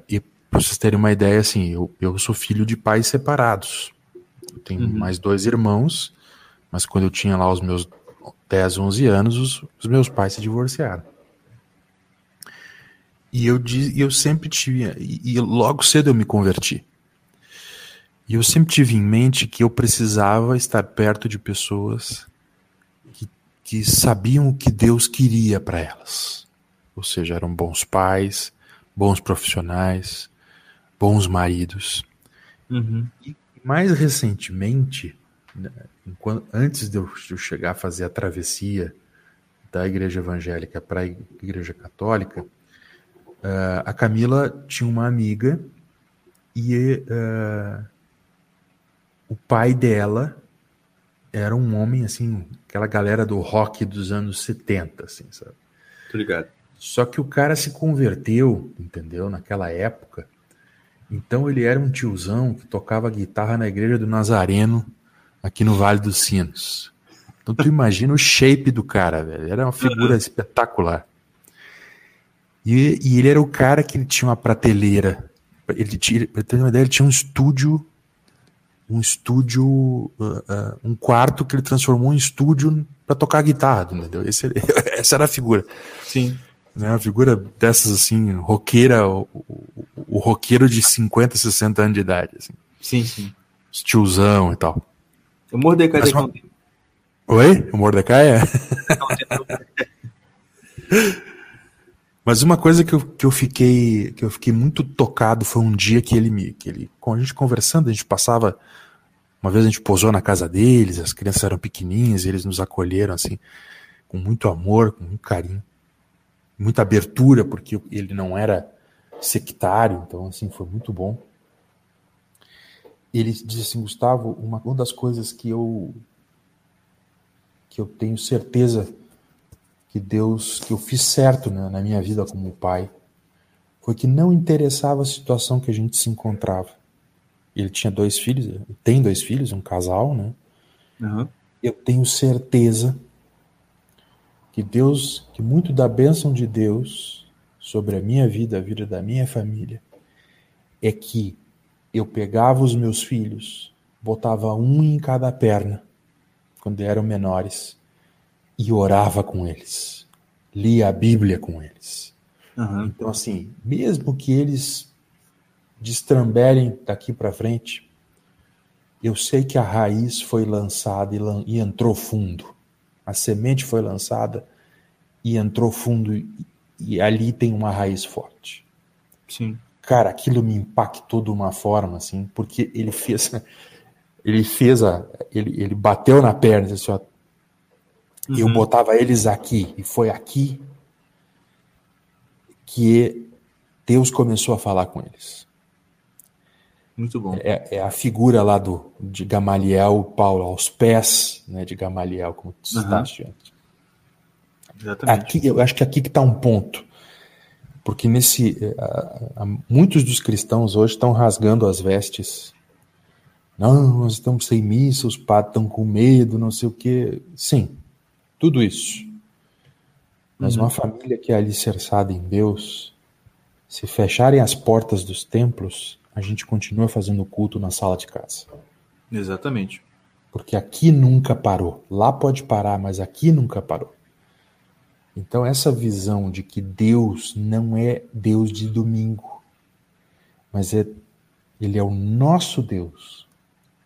e para vocês terem uma ideia, assim, eu, eu sou filho de pais separados. Eu tenho uhum. mais dois irmãos, mas quando eu tinha lá os meus 10, 11 anos, os, os meus pais se divorciaram. E eu, eu sempre tive, e, e logo cedo eu me converti. E eu sempre tive em mente que eu precisava estar perto de pessoas que, que sabiam o que Deus queria para elas. Ou seja, eram bons pais, bons profissionais, bons maridos. Uhum. E mais recentemente, enquanto, antes de eu, chegar a fazer a travessia da igreja evangélica para a igreja católica, uh, a Camila tinha uma amiga e uh, o pai dela era um homem assim, aquela galera do rock dos anos 70, assim, sabe? Tô ligado. Só que o cara se converteu, entendeu? Naquela época, Então ele era um tiozão que tocava guitarra na igreja do Nazareno, aqui no Vale dos Sinos. Então tu imagina o shape do cara, velho. Era uma figura espetacular. E, e, ele era o cara que ele tinha uma prateleira. Ele tinha, pra ter uma ideia, ele tinha um estúdio, um estúdio, uh, uh, um quarto que ele transformou em estúdio para tocar guitarra, entendeu? Esse, [laughs] essa era a figura. Sim. Né, uma figura dessas assim, roqueira, o, o, o roqueiro de 50, 60 anos de idade. Assim. Sim, sim. Tiozão e tal. O Mordecai Mas uma... Oi? O Mordecai é? [laughs] Mas uma coisa que eu, que eu fiquei que eu fiquei muito tocado foi um dia que ele me que ele com a gente conversando a gente passava uma vez a gente posou na casa deles as crianças eram pequenininhas eles nos acolheram assim com muito amor com muito carinho muita abertura porque ele não era sectário então assim foi muito bom ele disse assim Gustavo uma, uma das coisas que eu que eu tenho certeza que Deus, que eu fiz certo né, na minha vida como pai, foi que não interessava a situação que a gente se encontrava. Ele tinha dois filhos, tem dois filhos, um casal, né? Uhum. Eu tenho certeza que Deus, que muito da bênção de Deus sobre a minha vida, a vida da minha família, é que eu pegava os meus filhos, botava um em cada perna, quando eram menores, e orava com eles, lia a Bíblia com eles. Uhum. Então, assim, mesmo que eles destrambelem daqui para frente, eu sei que a raiz foi lançada e, lan e, entrou fundo. A semente foi lançada e entrou fundo, e, e ali tem uma raiz forte. Sim. Cara, aquilo me impactou de uma forma, assim, porque ele fez. Ele fez a. Ele, ele bateu na perna e assim: ó, Uhum. Eu botava eles aqui, e foi aqui que Deus começou a falar com eles. Muito bom. É, é a figura lá do, de Gamaliel, Paulo, aos pés né, de Gamaliel, como tu citaste uhum. antes. Exatamente. Aqui, eu acho que aqui que está um ponto. Porque nesse. Uh, uh, muitos dos cristãos hoje estão rasgando as vestes. Não, nós estamos sem missa, os padres estão com medo, não sei o quê. Sim, tudo isso. Mas uhum. uma família que é alicerçada em Deus, se fecharem as portas dos templos, a gente continua fazendo culto na sala de casa. Exatamente. Porque aqui nunca parou. Lá pode parar, mas aqui nunca parou. Então, essa visão de que Deus não é Deus de domingo, mas é, Ele é o nosso Deus,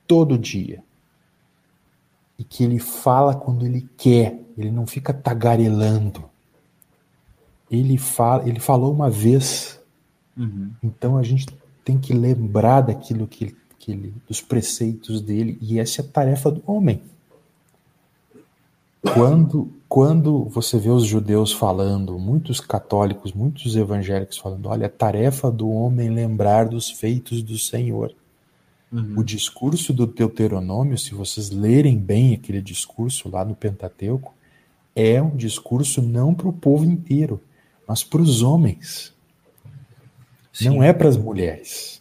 todo dia e que ele fala quando ele quer, ele não fica tagarelando. Ele fala, ele falou uma vez. Uhum. Então a gente tem que lembrar daquilo que, que ele, dos preceitos dele, e essa é a tarefa do homem. Quando, quando você vê os judeus falando, muitos católicos, muitos evangélicos falando, olha, a tarefa do homem lembrar dos feitos do Senhor. Uhum. O discurso do Deuteronômio, se vocês lerem bem aquele discurso lá no Pentateuco, é um discurso não para o povo inteiro, mas para os homens. Sim. Não é para as mulheres.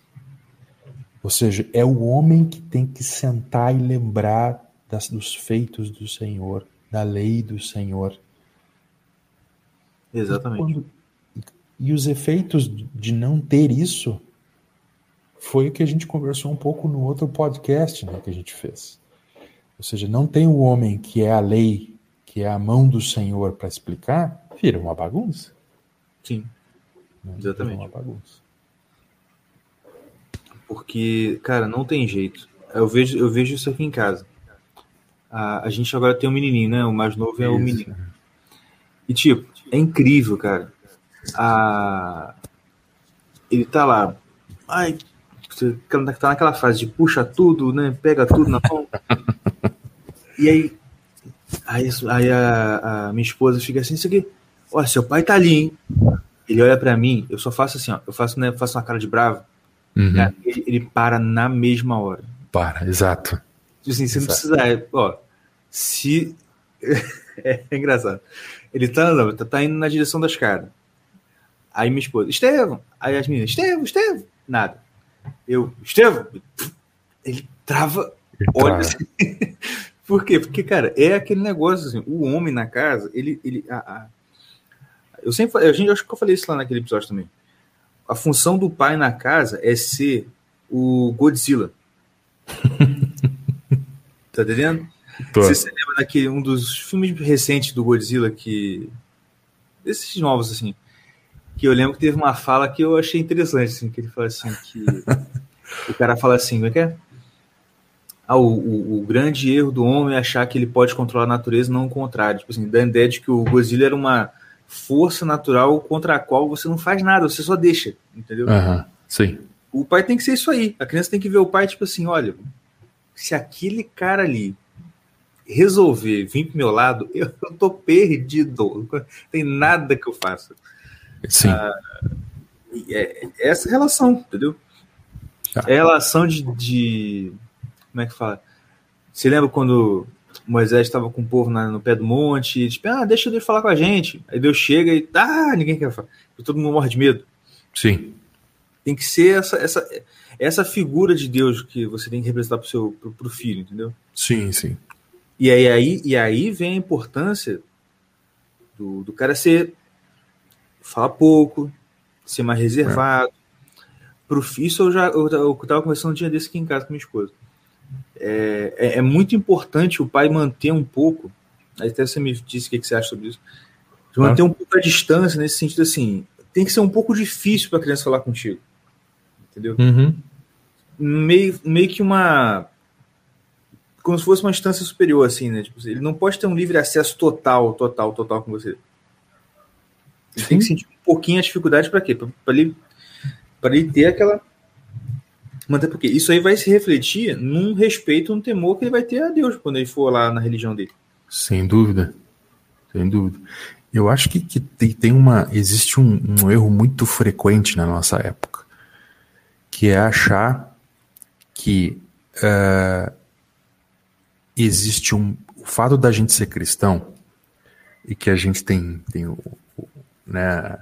Ou seja, é o homem que tem que sentar e lembrar das, dos feitos do Senhor, da lei do Senhor. Exatamente. E, quando, e os efeitos de não ter isso foi o que a gente conversou um pouco no outro podcast né, que a gente fez. Ou seja, não tem o homem que é a lei, que é a mão do Senhor para explicar, vira uma bagunça. Sim, né? exatamente. Vira uma bagunça. Porque, cara, não tem jeito. Eu vejo, eu vejo isso aqui em casa. A, a gente agora tem um menininho, né? O mais novo é o menino. E, tipo, é incrível, cara. A... Ele tá lá. Ai, você tá naquela fase de puxa tudo, né? Pega tudo na mão. e aí, aí, aí a, a, minha esposa fica assim, isso aqui, ó, seu pai tá ali, hein? Ele olha para mim, eu só faço assim, ó, eu faço, né, faço uma cara de bravo. Uhum. Ele, ele, para na mesma hora. Para, exato. Tipo assim, você não precisa, ó, se [laughs] é, é, engraçado. Ele tá, não, tá, tá indo na direção da escada. Aí minha esposa, Estevam. Aí as meninas, Estevam, Estevam. Nada. Eu, Estevam, ele trava, Ele olha trava. assim. [laughs] Por quê? Porque, cara, é aquele negócio assim, o homem na casa, ele. ele a, a- eu sempre a gente, acho que eu falei isso lá naquele episódio também. A função do pai na casa é ser o Godzilla. [laughs] tá entendendo? Tô. Você se lembra daquele um dos filmes recentes do Godzilla que. Desses novos, assim. Que eu lembro que teve uma fala que eu achei interessante, assim, que ele fala assim que. [laughs] o cara fala assim, como é que é? Ah, o, o, o grande erro do homem é achar que ele pode controlar a natureza, não o contrário. Tipo assim, da ideia de que o Godzilla era uma força natural contra a qual você não faz nada, você só deixa, entendeu? Aham, sim. O pai tem que ser isso aí. A criança tem que ver o pai, tipo assim, olha, se aquele cara ali resolver vir pro meu lado, eu, [laughs] eu tô perdido. Não tem nada que eu faça. Sim. E É, é essa relação, entendeu? Ah. É a relação de, de- Como é que fala? Você lembra quando Moisés estava com o povo na- no pé do monte? E, tipo, ah, deixa Deus falar com a gente. Aí Deus chega e. Ah, ninguém quer falar. E todo mundo morre de medo. Sim. Tem que ser essa, essa, essa figura de Deus que você tem que representar pro seu pro, pro filho, entendeu? Sim, sim. E aí, aí, e aí vem a importância do, do cara ser falar pouco, ser mais reservado. Pro filho, isso eu já eu, eu tava conversando um dia desse aqui em casa com minha esposa. É, é, é muito importante o pai manter um pouco. Até você me disse o que, que você acha sobre isso. De manter um pouco a distância nesse sentido assim. Tem que ser um pouco difícil para a criança falar contigo. Entendeu? Uhum. Meio, meio que uma. Como se fosse uma instância superior, assim, né? Tipo, ele não pode ter um livre acesso total, total, total com você. Ele tem que sentir um pouquinho a dificuldade para quê? Para ele, pra ele ter aquela. Manter porque isso aí vai se refletir num respeito, num temor que ele vai ter a Deus quando ele for lá na religião dele. Sem dúvida. Sem dúvida. Eu acho que, que tem, tem uma. Existe um, um erro muito frequente na nossa época, que é achar que eh, existe um. O fato da gente ser cristão e que a gente tem, tem o, o- né,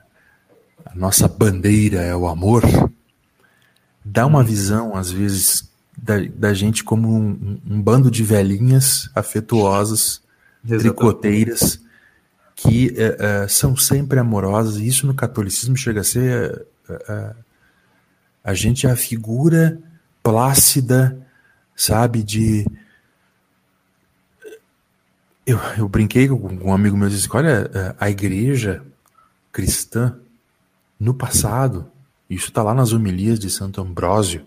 a nossa bandeira é o amor, dá uma visão, às vezes, da, da gente como um, um bando de velhinhas afetuosas tricoteiras que eh, eh, são sempre amorosas, e isso no catolicismo chega a ser eh, a gente é a figura plácida, sabe, de eu, eu brinquei com um amigo meu e disse, olha, eh, a igreja cristã no passado, isso está lá nas homilias de Santo Ambrósio,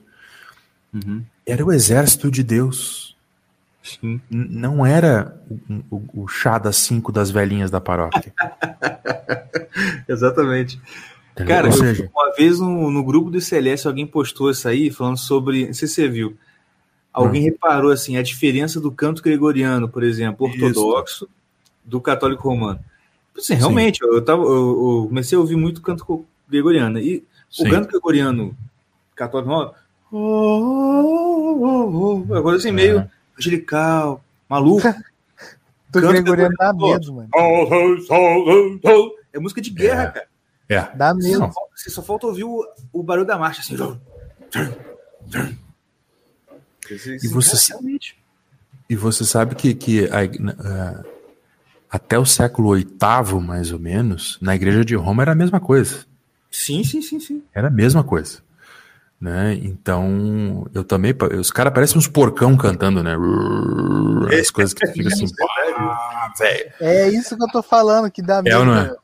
era o exército de Deus. Sim. Não era o, o- o chá das cinco das velhinhas da paróquia. [laughs] Exatamente. Cara, eu- seja, uma vez no, no grupo do Celeste alguém postou isso aí falando sobre. Não sei se você viu. Alguém reparou assim a diferença do canto gregoriano, por exemplo, Isso. ortodoxo, do católico romano. Assim, realmente, eu, tava, eu, eu comecei a ouvir muito canto gregoriano. E Sim. o canto gregoriano católico romano. oh, oh, oh, Agora assim, meio É. angelical, maluco. [laughs] Do Canto Gregoriano dá medo, mano. É música de guerra, É. cara. É. Dá medo. falta- você só falta ouvir o, o barulho da marcha, assim. E você-. E você sabe que, que a até o século VIII, mais ou menos, na igreja de Roma era a mesma coisa. Sim, sim, sim, sim. Era a mesma coisa. Né? Então, eu também. Os caras parecem uns porcão cantando, né? As coisas que fica assim. "Pá, [laughs] velho. É isso que eu tô falando, que dá medo. ou não é?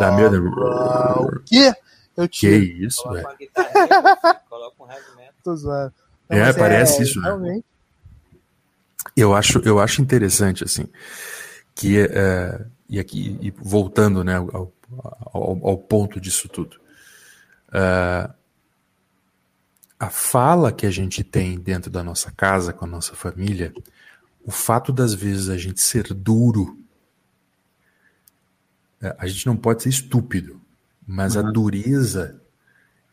Né? Dá medo. O quê? Eu Que tiro. isso, Coloca velho. coloca um heavy metal. Tô zoando. É, mas parece isso, né? Eu acho, eu acho interessante, assim, que, é, e aqui, e voltando, né, ao, ao, ao ponto disso tudo, é, a fala que a gente tem dentro da nossa casa, com a nossa família, o fato das vezes a gente ser duro, é, a gente não pode ser estúpido, mas a dureza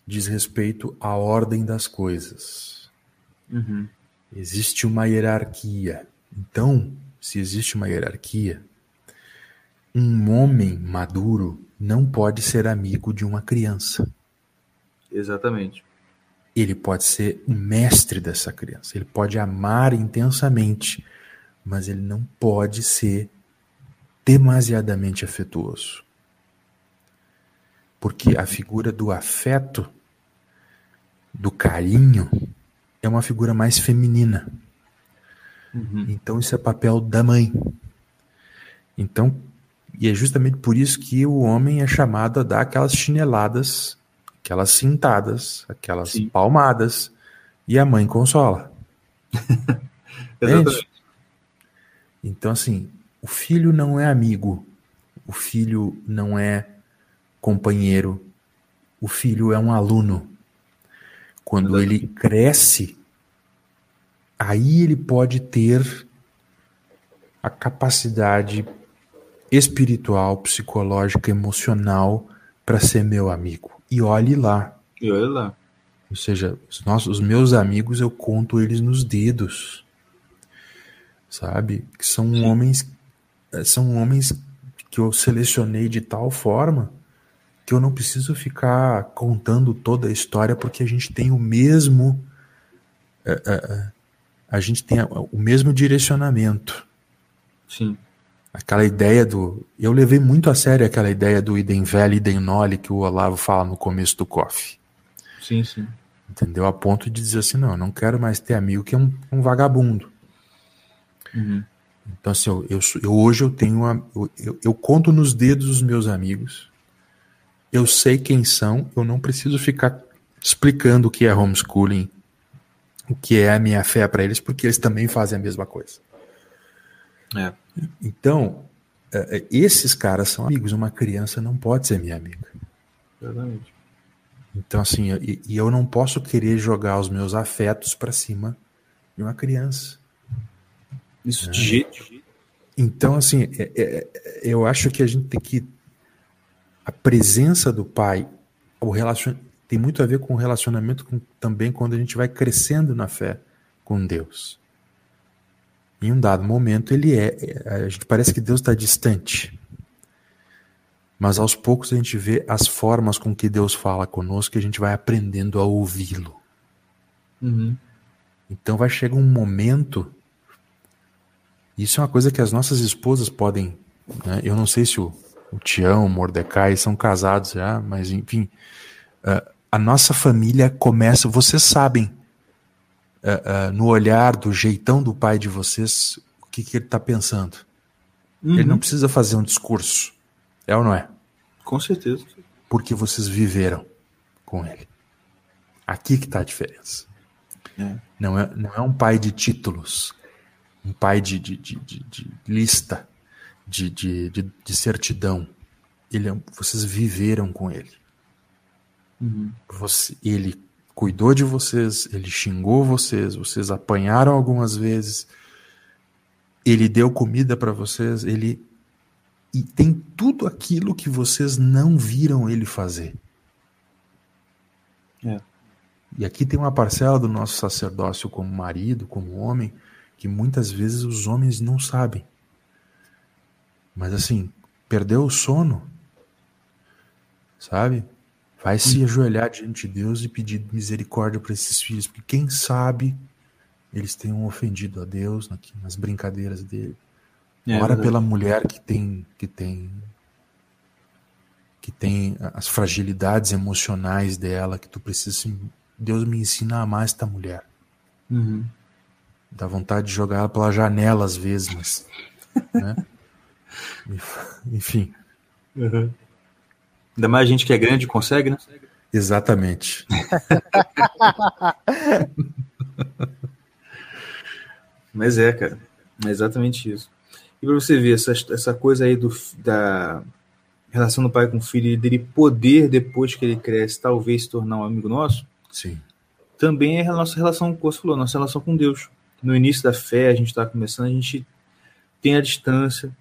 diz respeito à ordem das coisas. Uhum. Existe uma hierarquia. Então, se existe uma hierarquia, um homem maduro não pode ser amigo de uma criança. Exatamente. ele pode ser o mestre dessa criança, ele pode amar intensamente, mas ele não pode ser demasiadamente afetuoso. Porque a figura do afeto, do carinho, é uma figura mais feminina. Uhum. Então, isso é papel da mãe. Então, e é justamente por isso que o homem é chamado a dar aquelas chineladas, aquelas cintadas, aquelas Sim. palmadas, e a mãe consola. [laughs] Exatamente. Então, assim, o filho não é amigo, o filho não é companheiro, o filho é um aluno. Quando ele cresce, aí ele pode ter a capacidade espiritual, psicológica, emocional para ser meu amigo. E olhe lá. E olhe lá. Ou seja, os, nossos, os meus amigos eu conto eles nos dedos. Sabe? Que são Sim. homens são homens que eu selecionei de tal forma que eu não preciso ficar contando toda a história porque a gente tem o mesmo uh, uh, a gente tem o mesmo direcionamento. Sim aquela ideia do. Eu levei muito a sério aquela ideia do idem velho, idem nole que o Olavo fala no começo do coffee. Sim, sim. Entendeu? A ponto de dizer assim: não, eu não quero mais ter amigo que é um, um vagabundo. Uhum. Então, assim, eu, eu, eu, hoje eu tenho uma. Eu, eu, conto nos dedos os meus amigos. Eu sei quem são, eu não preciso ficar explicando o que é homeschooling, o que é a minha fé para eles, porque eles também fazem a mesma coisa. É. Então, é, é, esses caras são amigos. Uma criança não pode ser minha amiga. Exatamente. Então, assim, e, e eu não posso querer jogar os meus afetos para cima de uma criança. Isso de jeito. Então, assim, é, é, eu acho que a gente tem que. A presença do pai, o relacion... tem muito a ver com o relacionamento com, também quando a gente vai crescendo na fé com Deus em um dado momento ele é, é, a gente parece que Deus está distante. Mas aos poucos a gente vê as formas com que Deus fala conosco e a gente vai aprendendo a ouvi-lo. Uhum. Então vai chegar um momento. Isso é uma coisa que as nossas esposas podem. Né? Eu não sei se o, o Tião, o Mordecai são casados já, mas enfim. Uh, a nossa família começa. Vocês sabem uh, uh, no olhar, do jeitão do pai de vocês, o que, que ele está pensando. Uhum. Ele não precisa fazer um discurso. É ou não é? Com certeza. Porque vocês viveram com ele. Aqui que está a diferença. É. Não, é, não é um pai de títulos, um pai de, de, de, de, lista, de, de, de, de, certidão. Ele é, vocês viveram com ele. Uhum. Você, ele cuidou de vocês, ele xingou vocês, vocês apanharam algumas vezes, ele deu comida para vocês, ele e tem tudo aquilo que vocês não viram ele fazer. É. E aqui tem uma parcela do nosso sacerdócio como marido, como homem, que muitas vezes os homens não sabem. Mas assim, perdeu o sono, sabe? Vai se ajoelhar diante de Deus e pedir misericórdia para esses filhos, porque quem sabe eles tenham ofendido a Deus nas brincadeiras dele. É, Ora pela mulher que tem que tem que tem as fragilidades emocionais dela, que tu precisa assim, Deus me ensina a amar esta mulher. Uhum. Dá vontade de jogar ela pela janela às vezes, mas [laughs] né? enfim. Uhum. Ainda mais a gente que é grande consegue, né? Exatamente. [laughs] Mas é, cara. É exatamente isso. E para você ver, essa, essa coisa aí do, da relação do pai com o filho, dele poder, depois que ele cresce, talvez se tornar um amigo nosso. Sim. Também é a nossa relação, como você falou, nossa relação com Deus. No início da fé, a gente está começando, a gente tem a distância,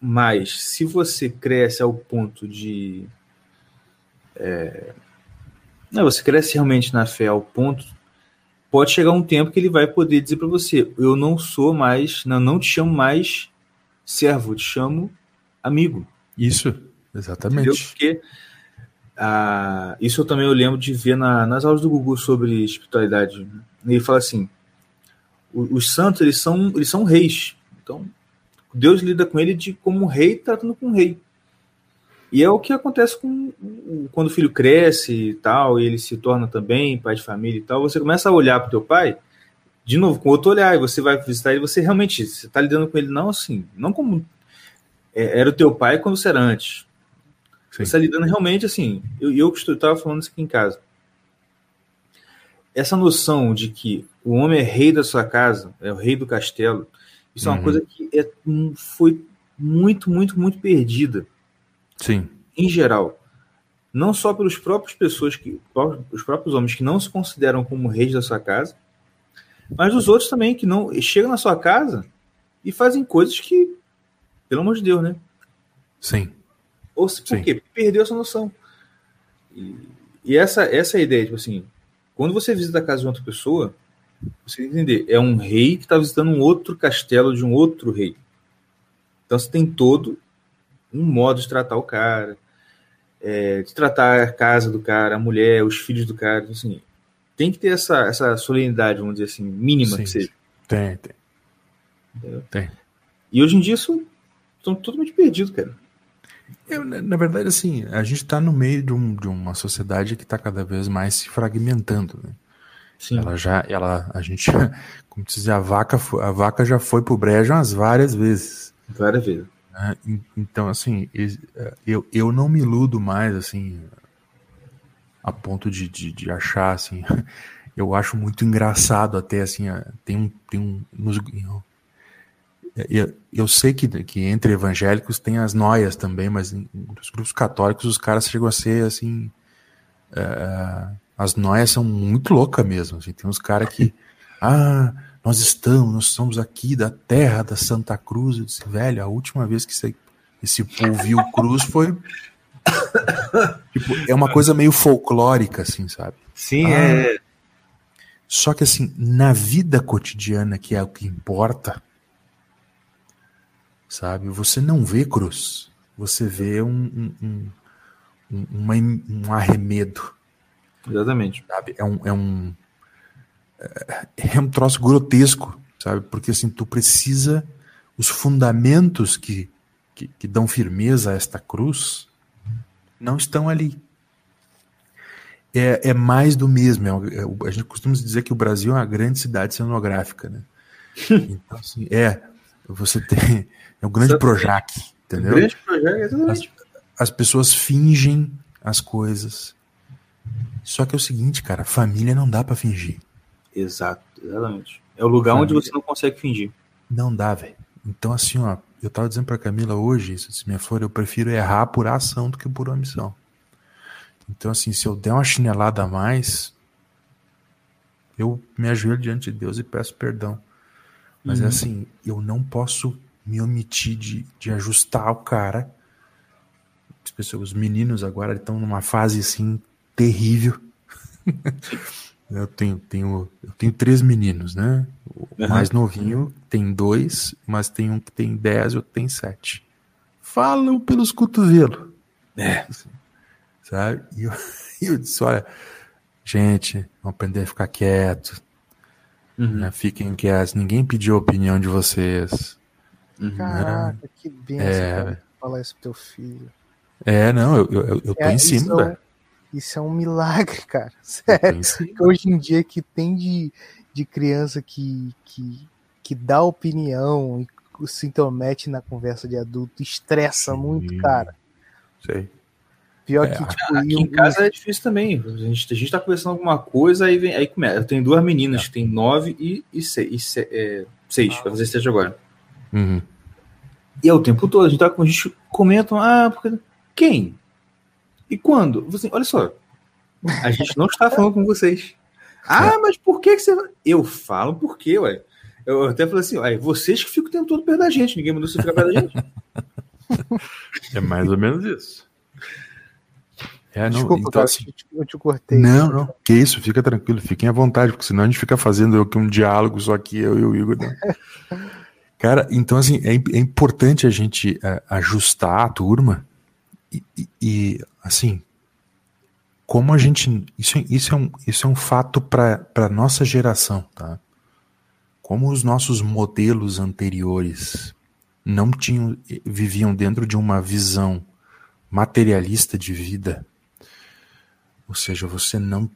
mas se você cresce ao ponto de. É, não, você cresce realmente na fé ao ponto. Pode chegar um tempo que ele vai poder dizer para você: Eu não sou mais, não, não te chamo mais servo, te chamo amigo. Isso, exatamente. Entendeu? Porque Ah, isso eu também eu lembro de ver na- nas aulas do Gugu sobre espiritualidade. Ele fala assim: os santos eles são, eles são reis. Então, Deus lida com ele de como um rei tratando com um rei. E é o que acontece com quando o filho cresce e tal, e ele se torna também pai de família e tal. Você começa a olhar para o teu pai, de novo, com outro olhar, e você vai visitar ele, você realmente está lidando com ele não assim, não como é, era o teu pai quando você era antes. Sim. Você está lidando realmente assim. Eu, eu estava falando isso aqui em casa. Essa noção de que o homem é rei da sua casa, é o rei do castelo, isso é uma Uhum. coisa que é, foi muito, muito, muito perdida Sim. em geral. Não só pelos próprios pessoas que os próprios homens que não se consideram como reis da sua casa, mas os outros também que não chegam na sua casa e fazem coisas que, pelo amor de Deus, né? Sim. Ou se, por Sim. quê? Porque perdeu essa noção. E, e essa, essa é a ideia, tipo assim, quando você visita a casa de outra pessoa, você tem que entender, é um rei que está visitando um outro castelo de um outro rei. Então você tem todo um modo de tratar o cara, é, de tratar a casa do cara, a mulher, os filhos do cara, então, assim, tem que ter essa, essa solenidade, vamos dizer assim, mínima Sim. que seja. Tem, tem. Tem. E hoje em dia isso estão totalmente perdido, cara. Eu, na verdade, assim, a gente está no meio de, um- de uma sociedade que está cada vez mais se fragmentando. Né? Sim. Ela já, ela, a gente, [laughs] como dizer, a vaca, a vaca já foi pro brejo umas várias vezes. Várias vezes. né? En- Então, assim, es- eu, eu não me iludo mais, assim, a ponto de, de, de achar, assim, [laughs] eu acho muito engraçado até, assim, a- tem um, tem um, nos, eu, eu, sei que, que entre evangélicos tem as noias também, mas em- nos grupos católicos os caras chegam a ser, assim, eh, as noias são muito loucas mesmo, assim, tem uns caras que, [laughs] ah, nós estamos, nós somos aqui da terra da Santa Cruz. Eu disse, velho, a última vez que esse, esse povo viu cruz foi. [laughs] tipo, é uma coisa meio folclórica, assim, sabe? Sim, Ah. é. Só que, assim, na vida cotidiana, que é o que importa, sabe? Você não vê cruz. Você vê um, um, um, um, uma- um arremedo, Exatamente. sabe? É um, é um é- é um troço grotesco, sabe? Porque assim, tu precisa os fundamentos que, que, que dão firmeza a esta cruz não estão ali. É, é mais do mesmo. é é a gente costuma dizer que o Brasil é uma grande cidade cenográfica, né? [laughs] Então, assim, é, você tem é um grande Exatamente. Projac, entendeu? Grande projeto, exatamente. As pessoas fingem as coisas. Só que é o seguinte, cara, família não dá pra fingir. Exato, exatamente. É o lugar onde Família. você não consegue fingir. Não dá, velho. Então, assim, ó, eu tava dizendo pra Camila hoje, se minha for, eu prefiro errar por ação do que por omissão. Então, assim, se eu der uma chinelada a mais, eu me ajoelho diante de Deus e peço perdão. Mas é Uhum. assim, eu não posso me omitir de, de ajustar o cara. As pessoas, os meninos agora estão numa fase assim terrível. [laughs] eu tenho, tenho, eu tenho três meninos, né? O Uhum. mais novinho tem dois, mas tem um que tem dez e outro tem sete. Falam pelos cotovelos. É. Sabe? E eu, [laughs] eu disse, olha, gente, vamos aprender a ficar quieto, Uhum. né? Fiquem quietos, ninguém pediu a opinião de vocês. Uhum. Caraca, que benção É. falar isso pro teu filho. É, não, eu, eu, eu tô É, em isso cima, é um- velho. Isso é um milagre, [laughs] cara. Sério. hoje em dia que tem de, de criança que, que, que dá opinião e se intromete na conversa de adulto, estressa muito, cara. Sei. Pior É, que, tipo, Aqui em casa é difícil também. A gente, a gente tá conversando alguma coisa, aí, vem, aí começa. Eu tenho duas meninas que tem nove e, e, seis, e se- é, seis, vai fazer sete agora. Uhum. E é o tempo todo, a gente tá com a gente comenta, ah, porque... quem? E quando? Você, olha só, a gente não está falando com vocês. Ah, mas por que, que você. Eu falo por quê, ué. Eu até falei assim, ué, vocês que ficam o tempo todo perto da gente, ninguém mandou você ficar perto da gente. [laughs] É mais ou menos isso. É, não, Desculpa, então, cara, assim, eu te- eu te cortei. não, não, que isso, fica tranquilo, fiquem à vontade, porque senão a gente fica fazendo aqui um diálogo só aqui, eu e o Igor. né? [laughs] Cara, então assim, é, é importante a gente é, ajustar a turma e, e- e, assim, como a gente. Isso, isso, é, um, isso é um fato para a nossa geração, tá? Como os nossos modelos anteriores não tinham, viviam dentro de uma visão materialista de vida. Ou seja, você não.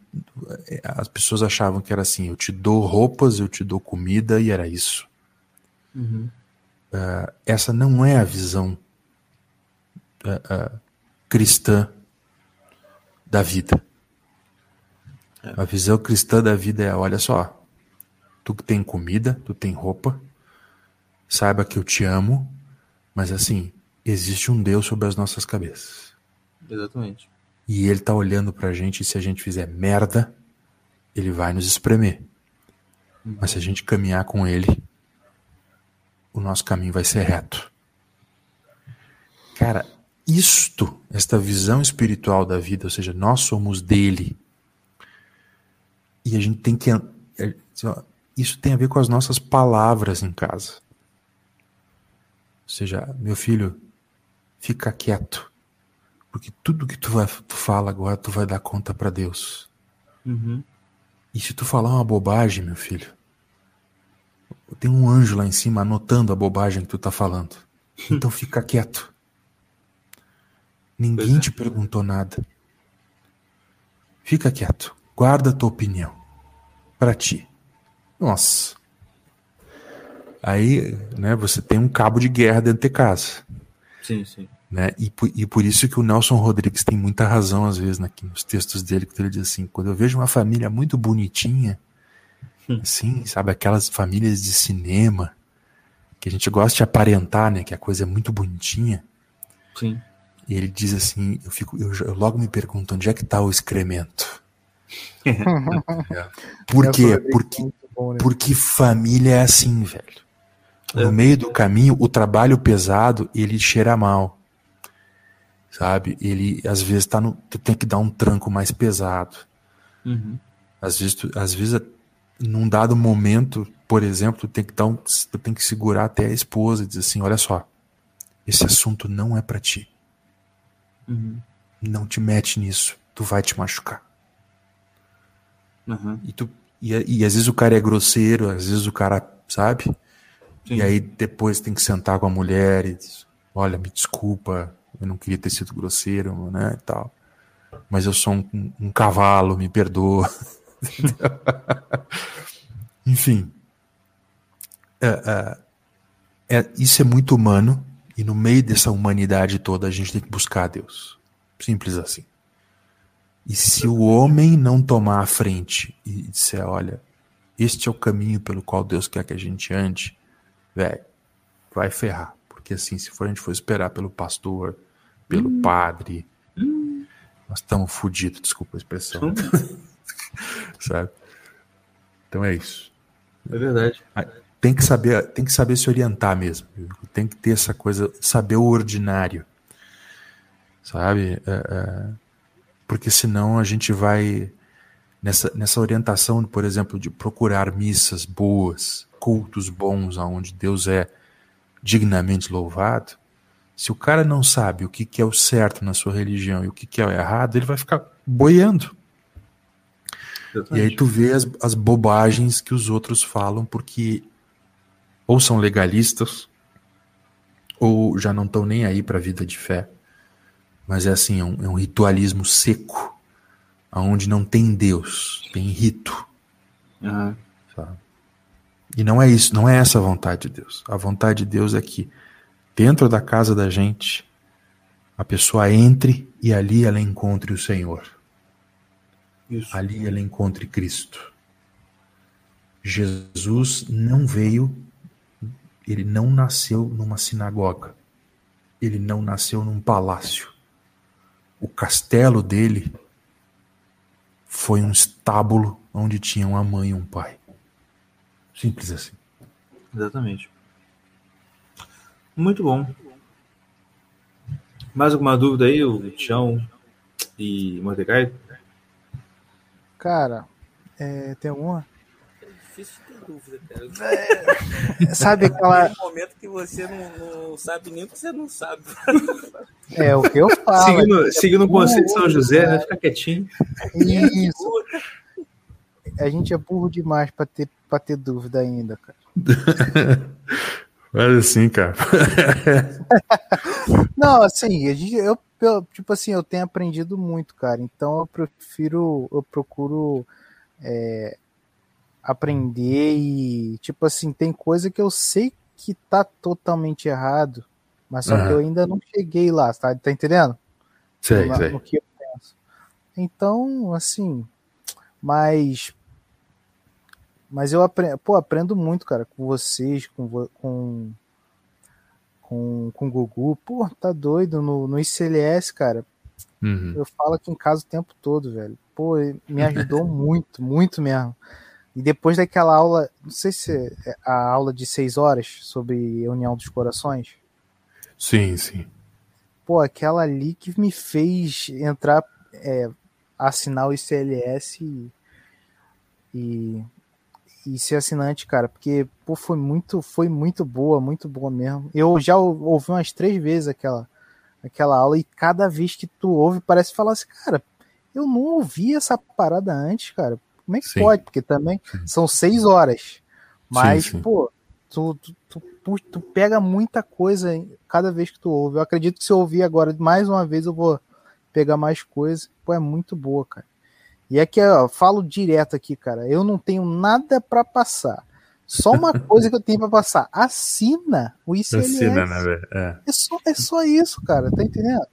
As pessoas achavam que era assim: eu te dou roupas, eu te dou comida e era isso. Uhum. Uh, essa não é a visão uh, uh, cristã da vida. É. A visão cristã da vida é: olha só, tu tem comida, tu tem roupa, saiba que eu te amo, mas assim, existe um Deus sobre as nossas cabeças. Exatamente. E ele tá olhando pra gente e se a gente fizer merda, ele vai nos espremer. Mas se a gente caminhar com ele, o nosso caminho vai ser reto. Cara, isto, esta visão espiritual da vida, ou seja, nós somos dele. E a gente tem que. é, Isso tem a ver com as nossas palavras em casa. Ou seja, meu filho, fica quieto. Porque tudo que tu, vai, tu fala agora, tu vai dar conta para Deus. Uhum. E se tu falar uma bobagem, meu filho, tem um anjo lá em cima anotando a bobagem que tu tá falando. [laughs] Então fica quieto. Ninguém é. te perguntou nada. Fica quieto. Guarda a tua opinião. Pra ti. Nossa. Aí, né, você tem um cabo de guerra dentro de casa. Sim, sim. Né? E, por, e por isso que o Nelson Rodrigues tem muita razão, às vezes, aqui nos textos dele, que ele diz assim: quando eu vejo uma família muito bonitinha, assim, sabe, aquelas famílias de cinema, que a gente gosta de aparentar, né, que a coisa é muito bonitinha, Sim. e ele diz assim: eu, fico, eu, eu logo me pergunto onde é que tá o excremento? [laughs] Por Nelson quê? Porque, é né? porque família é assim, velho. No É. meio do caminho, o trabalho pesado, ele cheira mal. Sabe? Ele, às vezes, tá no, tu tem que dar um tranco mais pesado. Uhum. Às vezes, tu, às vezes, num dado momento, por exemplo, tu tem que dar um, tu tem que segurar até a esposa e dizer assim, olha só, esse assunto não é pra ti. Uhum. Não te mete nisso, tu vai te machucar. Uhum. E, tu, e, e às vezes o cara é grosseiro, às vezes o cara, sabe? Sim. E aí depois tem que sentar com a mulher e diz, olha, me desculpa, eu não queria ter sido grosseiro, né, e tal. Mas eu sou um, um cavalo, me perdoa. [laughs] [laughs] Enfim. É, é, é, isso é muito humano e no meio dessa humanidade toda a gente tem que buscar a Deus. Simples assim. E se o homem não tomar a frente e disser, olha, este é o caminho pelo qual Deus quer que a gente ande, velho, vai ferrar. Porque assim, se for a gente for esperar pelo pastor, pelo padre, nós estamos fodidos, desculpa a expressão. Sabe? Então é isso. É verdade. Tem que saber, tem que saber se orientar mesmo. Tem que ter essa coisa, saber o ordinário. Sabe? É, é, porque senão a gente vai nessa, nessa orientação, por exemplo, de procurar missas boas, cultos bons, onde Deus é dignamente louvado. Se o cara não sabe o que, que é o certo na sua religião e o que, que é o errado, ele vai ficar boiando. E aí tu vê as, as bobagens que os outros falam porque ou são legalistas ou já não estão nem aí para a vida de fé. Mas é assim, é um, é um ritualismo seco, aonde não tem Deus, tem rito. Uhum. E não é isso, não é essa a vontade de Deus. A vontade de Deus é que dentro da casa da gente a pessoa entre e ali ela encontre o Senhor. Isso. Ali ela encontre Cristo. Jesus não veio, ele não nasceu numa sinagoga. Ele não nasceu num palácio. O castelo dele foi um estábulo onde tinha uma mãe e um pai. Simples assim. Exatamente. Muito bom. Mais alguma dúvida aí, o Tião e Mordecai? Cara, é, tem alguma? É difícil ter dúvida, cara. Sabe aquela. Tem um momento que você não, não sabe nem o que você não sabe. É o que eu falo. Seguindo, seguindo o conceito de São José, né? Fica quietinho. Isso. A gente é burro demais pra ter, pra ter dúvida ainda, cara. [laughs] Mas assim, cara. [laughs] Não, assim, a gente, eu, eu, tipo assim, eu tenho aprendido muito, cara. Então eu prefiro, eu procuro é, aprender e, tipo assim, tem coisa que eu sei que tá totalmente errado, mas só que Aham. eu ainda não cheguei lá, tá, tá entendendo? Sei, no, sei. no que eu penso. Então, assim, mas mas eu aprendo, pô, aprendo muito, cara, com vocês, com com com, com o Gugu. Pô, tá doido no, no ICLS, cara. Uhum. Eu falo aqui em casa o tempo todo, velho. Pô, me [laughs] ajudou muito, muito mesmo. E depois daquela aula, não sei se é a aula de seis horas sobre a União dos Corações, Sim, sim. pô, aquela ali que me fez entrar, é, assinar o ICLS e, e, e ser assinante, cara, porque pô, foi muito, foi muito boa, muito boa mesmo. Eu já ou- ouvi umas três vezes aquela, aquela aula e cada vez que tu ouve parece falar assim, cara, eu não ouvi essa parada antes, cara. Como é que Sim. pode? Porque também são seis horas. Mas, sim. pô, tu, tu, tu, tu pega muita coisa cada vez que tu ouve. Eu acredito que se eu ouvir agora mais uma vez, eu vou pegar mais coisa. Pô, é muito boa, cara. E é que ó, falo direto aqui, cara. Eu não tenho nada pra passar. Só uma [laughs] coisa que eu tenho pra passar. Assina o ICLS. Assina, né? É. É só, é só isso, cara. Tá entendendo?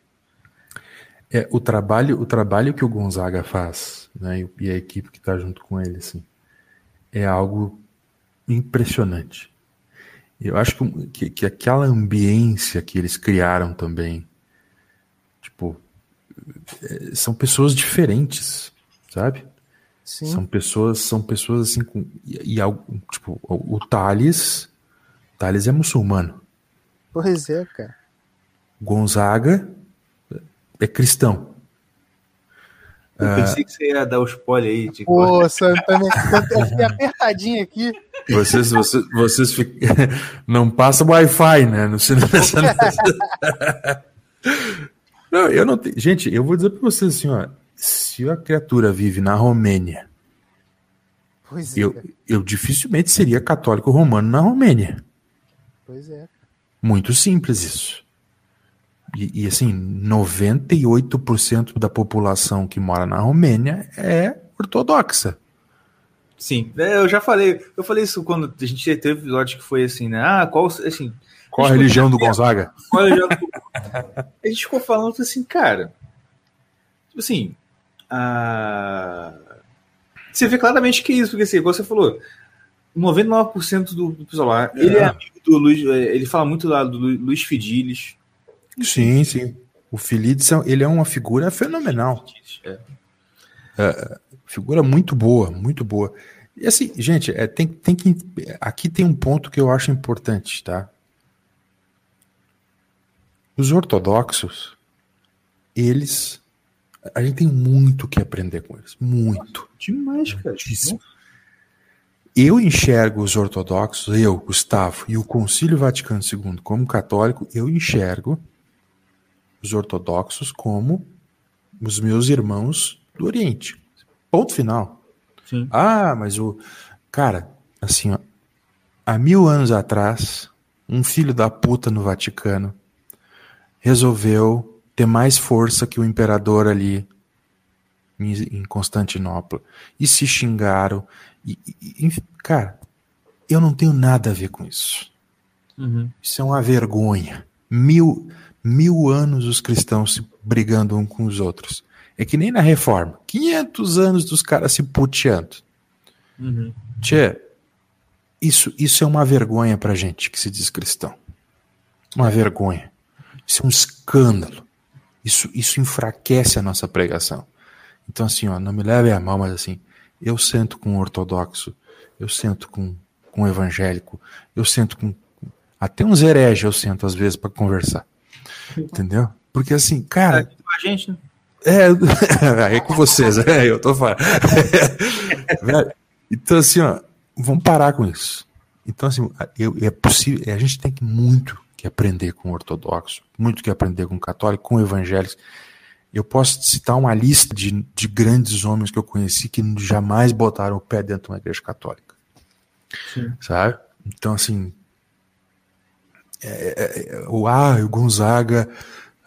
É, o trabalho, o trabalho que o Gonzaga faz, né, e, e a equipe que está junto com ele, assim, é algo impressionante. Eu acho que, que, que aquela ambiência que eles criaram também, tipo, é, são pessoas diferentes, sabe? Sim. São pessoas, são pessoas assim com e, e algo, tipo, o, o Thales, Thales é muçulmano. Pois é, cara. Gonzaga é cristão. Eu pensei que você ia dar o spoiler aí. De... Pô, também. [laughs] Eu fiquei apertadinho aqui. Vocês, vocês, vocês fic- [laughs] não passam Wi-Fi, né? No cinema. [laughs] Não, eu não tenho. Gente, eu vou dizer pra vocês assim, ó. Se a criatura vive na Romênia, Pois é, eu, cara. eu dificilmente seria católico romano na Romênia. Pois é. Muito simples isso. E, e assim, 98% da população que mora na Romênia é ortodoxa. Sim, é, eu já falei. Eu falei isso quando a gente teve um episódio que foi assim, né? Ah, qual. Assim, Qual a [laughs] religião do Gonzaga? qual é o jogo? A gente ficou falando assim, cara. Tipo assim. A... Você vê claramente que é isso, porque assim, igual você falou, 99% do, do pessoal lá, ele é amigo do Luiz, é, ele fala muito lá do Lu- Luiz Fidilis. Sim, sim. O Filides, é- ele é uma figura fenomenal. É. Figura muito boa, muito boa. E assim, gente, é, tem, tem que. Aqui tem um ponto que eu acho importante, tá? Os ortodoxos, eles. A gente tem muito que aprender com eles. Muito. Demais, cara. Muitíssimo. Eu enxergo os ortodoxos, eu, Gustavo, e o Concílio Vaticano II como católico, eu enxergo os ortodoxos como os meus irmãos do Oriente. Ponto final. Sim. Ah, mas o. Cara, assim, ó, há mil anos atrás, um filho da puta no Vaticano resolveu ter mais força que o imperador ali em Constantinopla. E se xingaram. E, e- e- cara, eu não tenho nada a ver com isso. Uhum. Isso é uma vergonha. Mil, mil anos os cristãos se brigando um com os outros. É que nem na reforma. 500 anos dos caras se puteando. Uhum. Tchê, isso, isso é uma vergonha pra gente que se diz cristão. Uma vergonha. Isso é um escândalo. Isso, isso enfraquece a nossa pregação. Então, assim, ó, não me leve a mal, mas assim, eu sento com um ortodoxo, eu sento com, com um evangélico, eu sento com. Até uns hereges eu sento às vezes pra conversar. Entendeu? Porque assim, cara, A gente, né? é, [laughs] é com vocês, é, eu tô falando. [laughs] Então, assim, ó, vamos parar com isso. Então, assim, eu, é possível, a gente tem que muito que aprender com o ortodoxo, muito que aprender com o católico, com evangélicos. Eu posso citar uma lista de, de grandes homens que eu conheci que jamais botaram o pé dentro de uma igreja católica. Sim. Sabe? Então, assim. É, é, é, o, ah, o Gonzaga.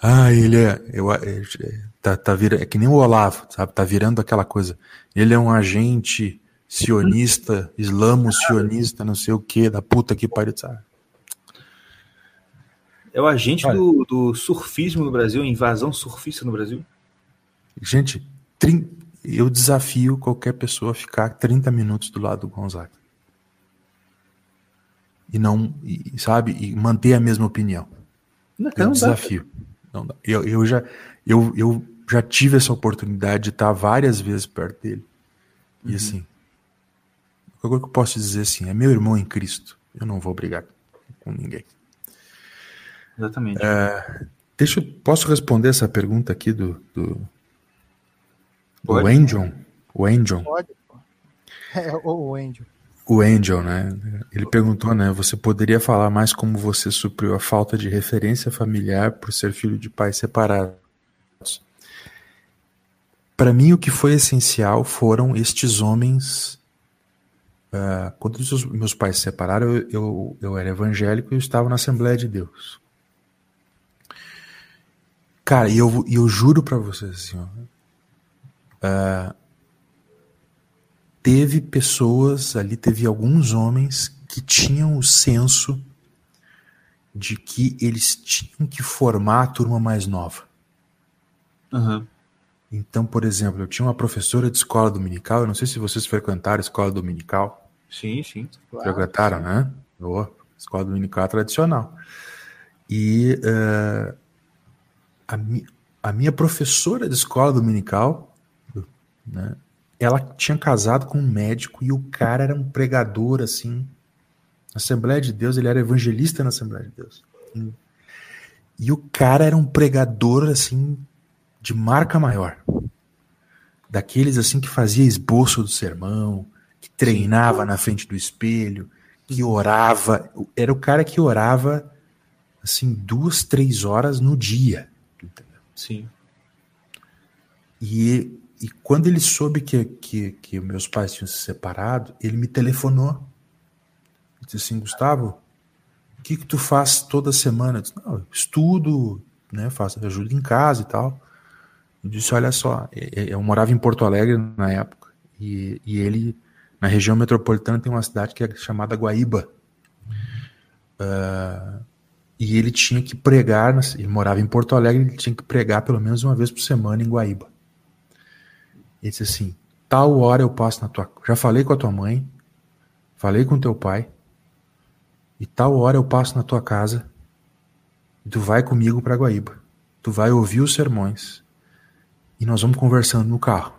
Ah, ele é. Eu, é, tá, tá virando, é que nem o Olavo, sabe? Tá virando aquela coisa. Ele é um agente sionista, islamo sionista, não sei o que, da puta que pariu, sabe? É o agente do, do, surfismo no Brasil, invasão surfista no Brasil? Gente, eu desafio qualquer pessoa a ficar 30 minutos do lado do Gonzaga. E não, e, sabe, e manter a mesma opinião. Não, eu não desafio. Não dá. Eu, eu, já, eu, eu já tive essa oportunidade de estar várias vezes perto dele. E uhum. assim, o que eu posso dizer assim, é meu irmão em Cristo. Eu não vou brigar com ninguém. Exatamente. É, deixa, posso responder essa pergunta aqui do, do, do Angel? O Angel. Pode. É, o Angel. O Angel, né? Ele perguntou, né? Você poderia falar mais como você supriu a falta de referência familiar por ser filho de pais separados? Para mim, o que foi essencial foram estes homens. Uh, quando os meus pais se separaram, eu, eu, eu era evangélico e eu estava na Assembleia de Deus. Cara, e eu, eu juro para vocês assim, ó, uh, teve pessoas ali, teve alguns homens que tinham o senso de que eles tinham que formar a turma mais nova. Uhum. Então, por exemplo, eu tinha uma professora de escola dominical, eu não sei se vocês frequentaram escola dominical. Sim, sim. Claro, Frequentaram, sim. né? Oh, escola dominical tradicional. E uh, a, mi a minha professora de escola dominical, né, ela tinha casado com um médico e o cara era um pregador, assim, na Assembleia de Deus, ele era evangelista na Assembleia de Deus. E, o cara era um pregador, assim, de marca maior. Daqueles, assim, que fazia esboço do sermão, que treinava na frente do espelho, que orava. Era o cara que orava, assim, duas, três horas no dia. Sim. E, e quando ele soube que, que, que meus pais tinham se separado, ele me telefonou. Ele disse assim, Gustavo, o que que tu faz toda semana? Eu disse, não, estudo, né, faço ajuda em casa e tal. Eu disse, olha só, eu morava em Porto Alegre na época, e, e ele, na região metropolitana, tem uma cidade que é chamada Guaíba. Uh, e ele tinha que pregar, ele morava em Porto Alegre, ele tinha que pregar pelo menos uma vez por semana em Guaíba. Ele disse assim: tal hora eu passo na tua. Já falei com a tua mãe, falei com teu pai, e tal hora eu passo na tua casa, e tu vai comigo para Guaíba. Tu vai ouvir os sermões, e nós vamos conversando no carro.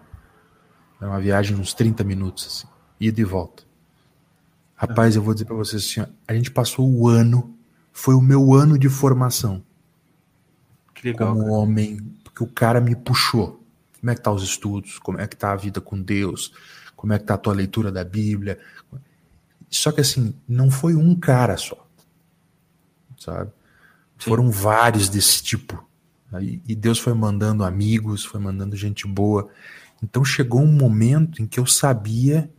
É uma viagem de uns 30 minutos, assim, ida e volta. Rapaz, eu vou dizer para vocês assim: a gente passou o ano foi o meu ano de formação. Que legal. Como cara. homem, porque o cara me puxou. Como é que tá os estudos? Como é que tá a vida com Deus? Como é que tá a tua leitura da Bíblia? Só que assim, não foi um cara só. Sabe? Sim. Foram vários desse tipo. E Deus foi mandando amigos, foi mandando gente boa. Então chegou um momento em que eu sabia,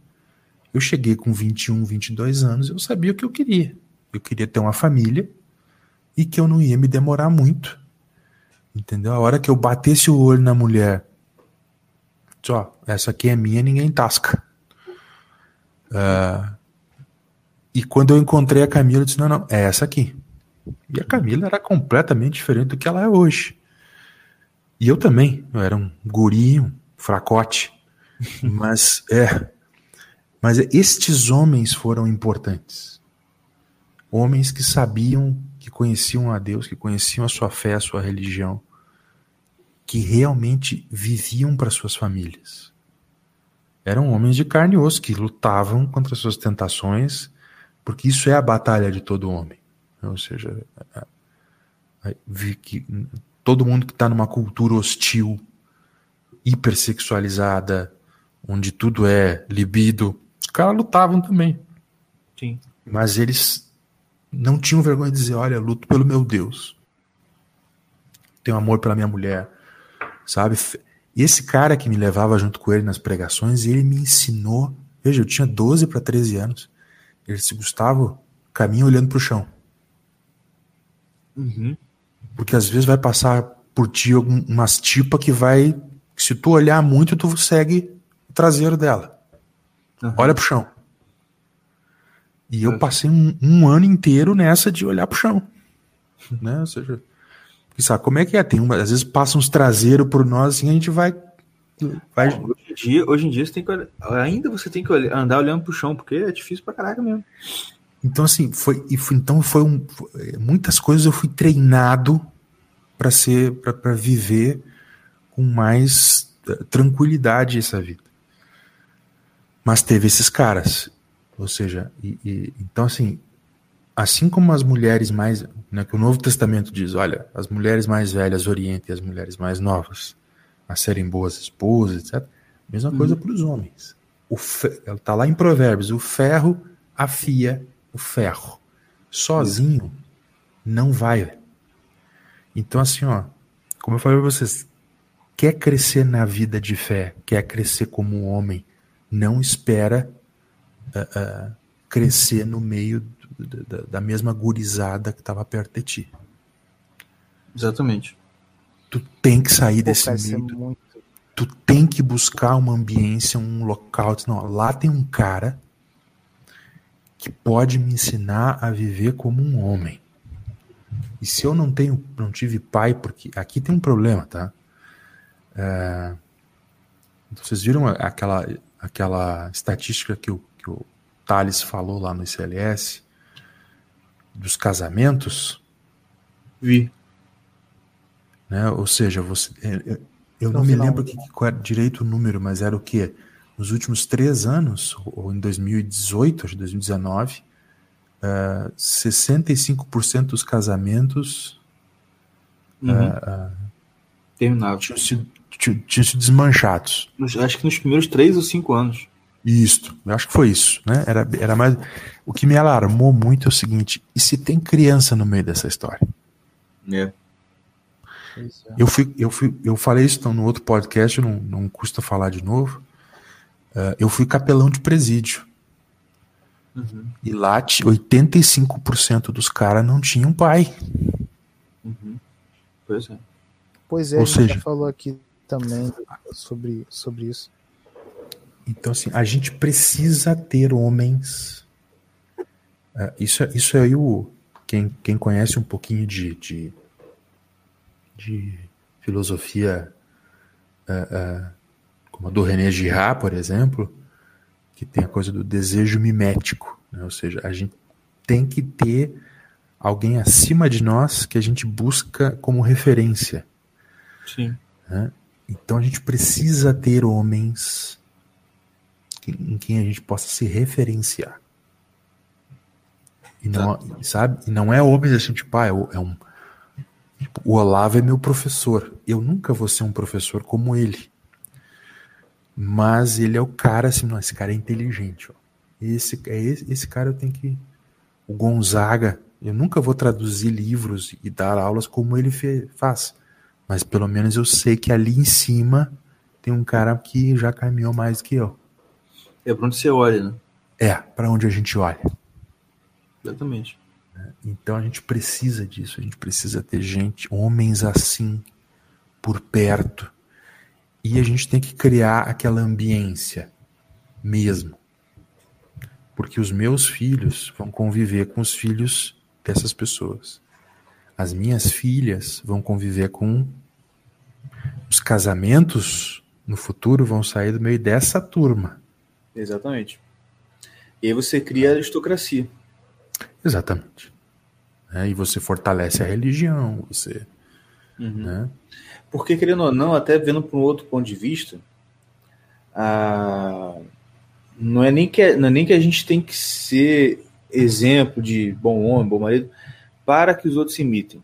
eu cheguei com 21, 22 anos, eu sabia o que eu queria eu queria ter uma família e que eu não ia me demorar muito. Entendeu? A hora que eu batesse o olho na mulher, só, essa aqui é minha, ninguém tasca. Uh, e quando eu encontrei a Camila, eu disse: não, não, é essa aqui. E a Camila era completamente diferente do que ela é hoje. E eu também, eu era um gurinho, um fracote. [laughs] mas é. Mas estes homens foram importantes homens que sabiam, que conheciam a Deus, que conheciam a sua fé, a sua religião, que realmente viviam para suas famílias. Eram homens de carne e osso que lutavam contra suas tentações, porque isso é a batalha de todo homem. Ou seja, que todo mundo que está numa cultura hostil, hipersexualizada, onde tudo é libido, os caras lutavam também. Sim. Mas eles não tinham vergonha de dizer: olha, luto pelo meu Deus. Tenho amor pela minha mulher. Sabe? E esse cara que me levava junto com ele nas pregações, ele me ensinou. Veja, eu tinha 12 para 13 anos. Ele disse: Gustavo, caminha olhando para o chão. Uhum. Porque às vezes vai passar por ti umas tipas que vai. Se tu olhar muito, tu segue o traseiro dela. Uhum. Olha pro chão. E eu passei um, um, ano inteiro nessa de olhar pro chão. Né? Ou seja, sabe como é que é? Tem uma, às vezes passa uns traseiros por nós assim, a gente vai. vai... Hoje, em dia, hoje em dia você tem que olhar, ainda você tem que olhar, andar olhando pro chão, porque é difícil pra caraca mesmo. Então, assim, foi, e foi, então foi um, muitas coisas eu fui treinado para ser, para viver com mais eh, tranquilidade essa vida. Mas teve esses caras, ou seja, e, e, então assim, assim como as mulheres mais, né, que o Novo Testamento diz, olha, as mulheres mais velhas orientem as mulheres mais novas a serem boas esposas, etc. Mesma coisa uhum. para os homens. O ela está lá em Provérbios, o ferro afia o ferro. Sozinho não vai. Então, assim, ó, como eu falei para vocês, quer crescer na vida de fé, quer crescer como um homem, não espera uh, uh, crescer no meio da, da mesma gurizada que estava perto de ti. Exatamente. Tu tem que sair Pô, desse meio. Muito... Tu tem que buscar uma ambiência, um local. Não, lá tem um cara que pode me ensinar a viver como um homem. E se eu não tenho, não tive pai, porque aqui tem um problema, tá? É, vocês viram aquela, aquela estatística que o, que o Thales falou lá no ICLS dos casamentos? Vi. Né? Ou seja, você, eu, eu não, não me lembro que, qual era direito o número, mas era o quê? nos últimos três anos, ou em 2018, acho que 2019, uh, 65% dos casamentos uhum. uh, terminavam. Tinham sido, tinham sido desmanchados. Acho que nos primeiros três ou cinco anos. Isso, eu acho que foi isso, né? Era, era mais. O que me alarmou muito é o seguinte: e se tem criança no meio dessa história? É. Eu fui, eu fui, eu falei isso então, no outro podcast, não, não custa falar de novo. Uh, eu fui capelão de presídio. Uhum. E lá 85% dos caras não tinham pai. Uhum. Pois é. Pois é, Ou a gente seja, já falou aqui também sobre, sobre isso. Então, assim, a gente precisa ter homens. Uh, isso, isso aí, o, quem, quem conhece um pouquinho de, de, de filosofia uh, uh, como a do René Girard, por exemplo, que tem a coisa do desejo mimético, né? ou seja, a gente tem que ter alguém acima de nós que a gente busca como referência. Sim. Né? Então a gente precisa ter homens em quem a gente possa se referenciar. E não, tá. sabe? E não é homens assim, tipo, ah, é um. Tipo, o Olavo é meu professor. Eu nunca vou ser um professor como ele. Mas ele é o cara, assim, não, esse cara é inteligente. Ó. Esse, é esse, esse cara eu tenho que. O Gonzaga, eu nunca vou traduzir livros e dar aulas como ele fe, faz. Mas pelo menos eu sei que ali em cima tem um cara que já caminhou mais que eu. É para onde você olha, né? É, para onde a gente olha. Exatamente. Então a gente precisa disso, a gente precisa ter gente, homens assim, por perto, e a gente tem que criar aquela ambiência mesmo. Porque os meus filhos vão conviver com os filhos dessas pessoas. As minhas filhas vão conviver com os casamentos no futuro vão sair do meio dessa turma. Exatamente. E aí você cria a aristocracia. Exatamente. É, e você fortalece a religião, você. Uhum. Né? Porque, querendo ou não, até vendo por um outro ponto de vista, a... não, é nem que, não é nem que a gente tem que ser exemplo de bom homem, bom marido, para que os outros imitem.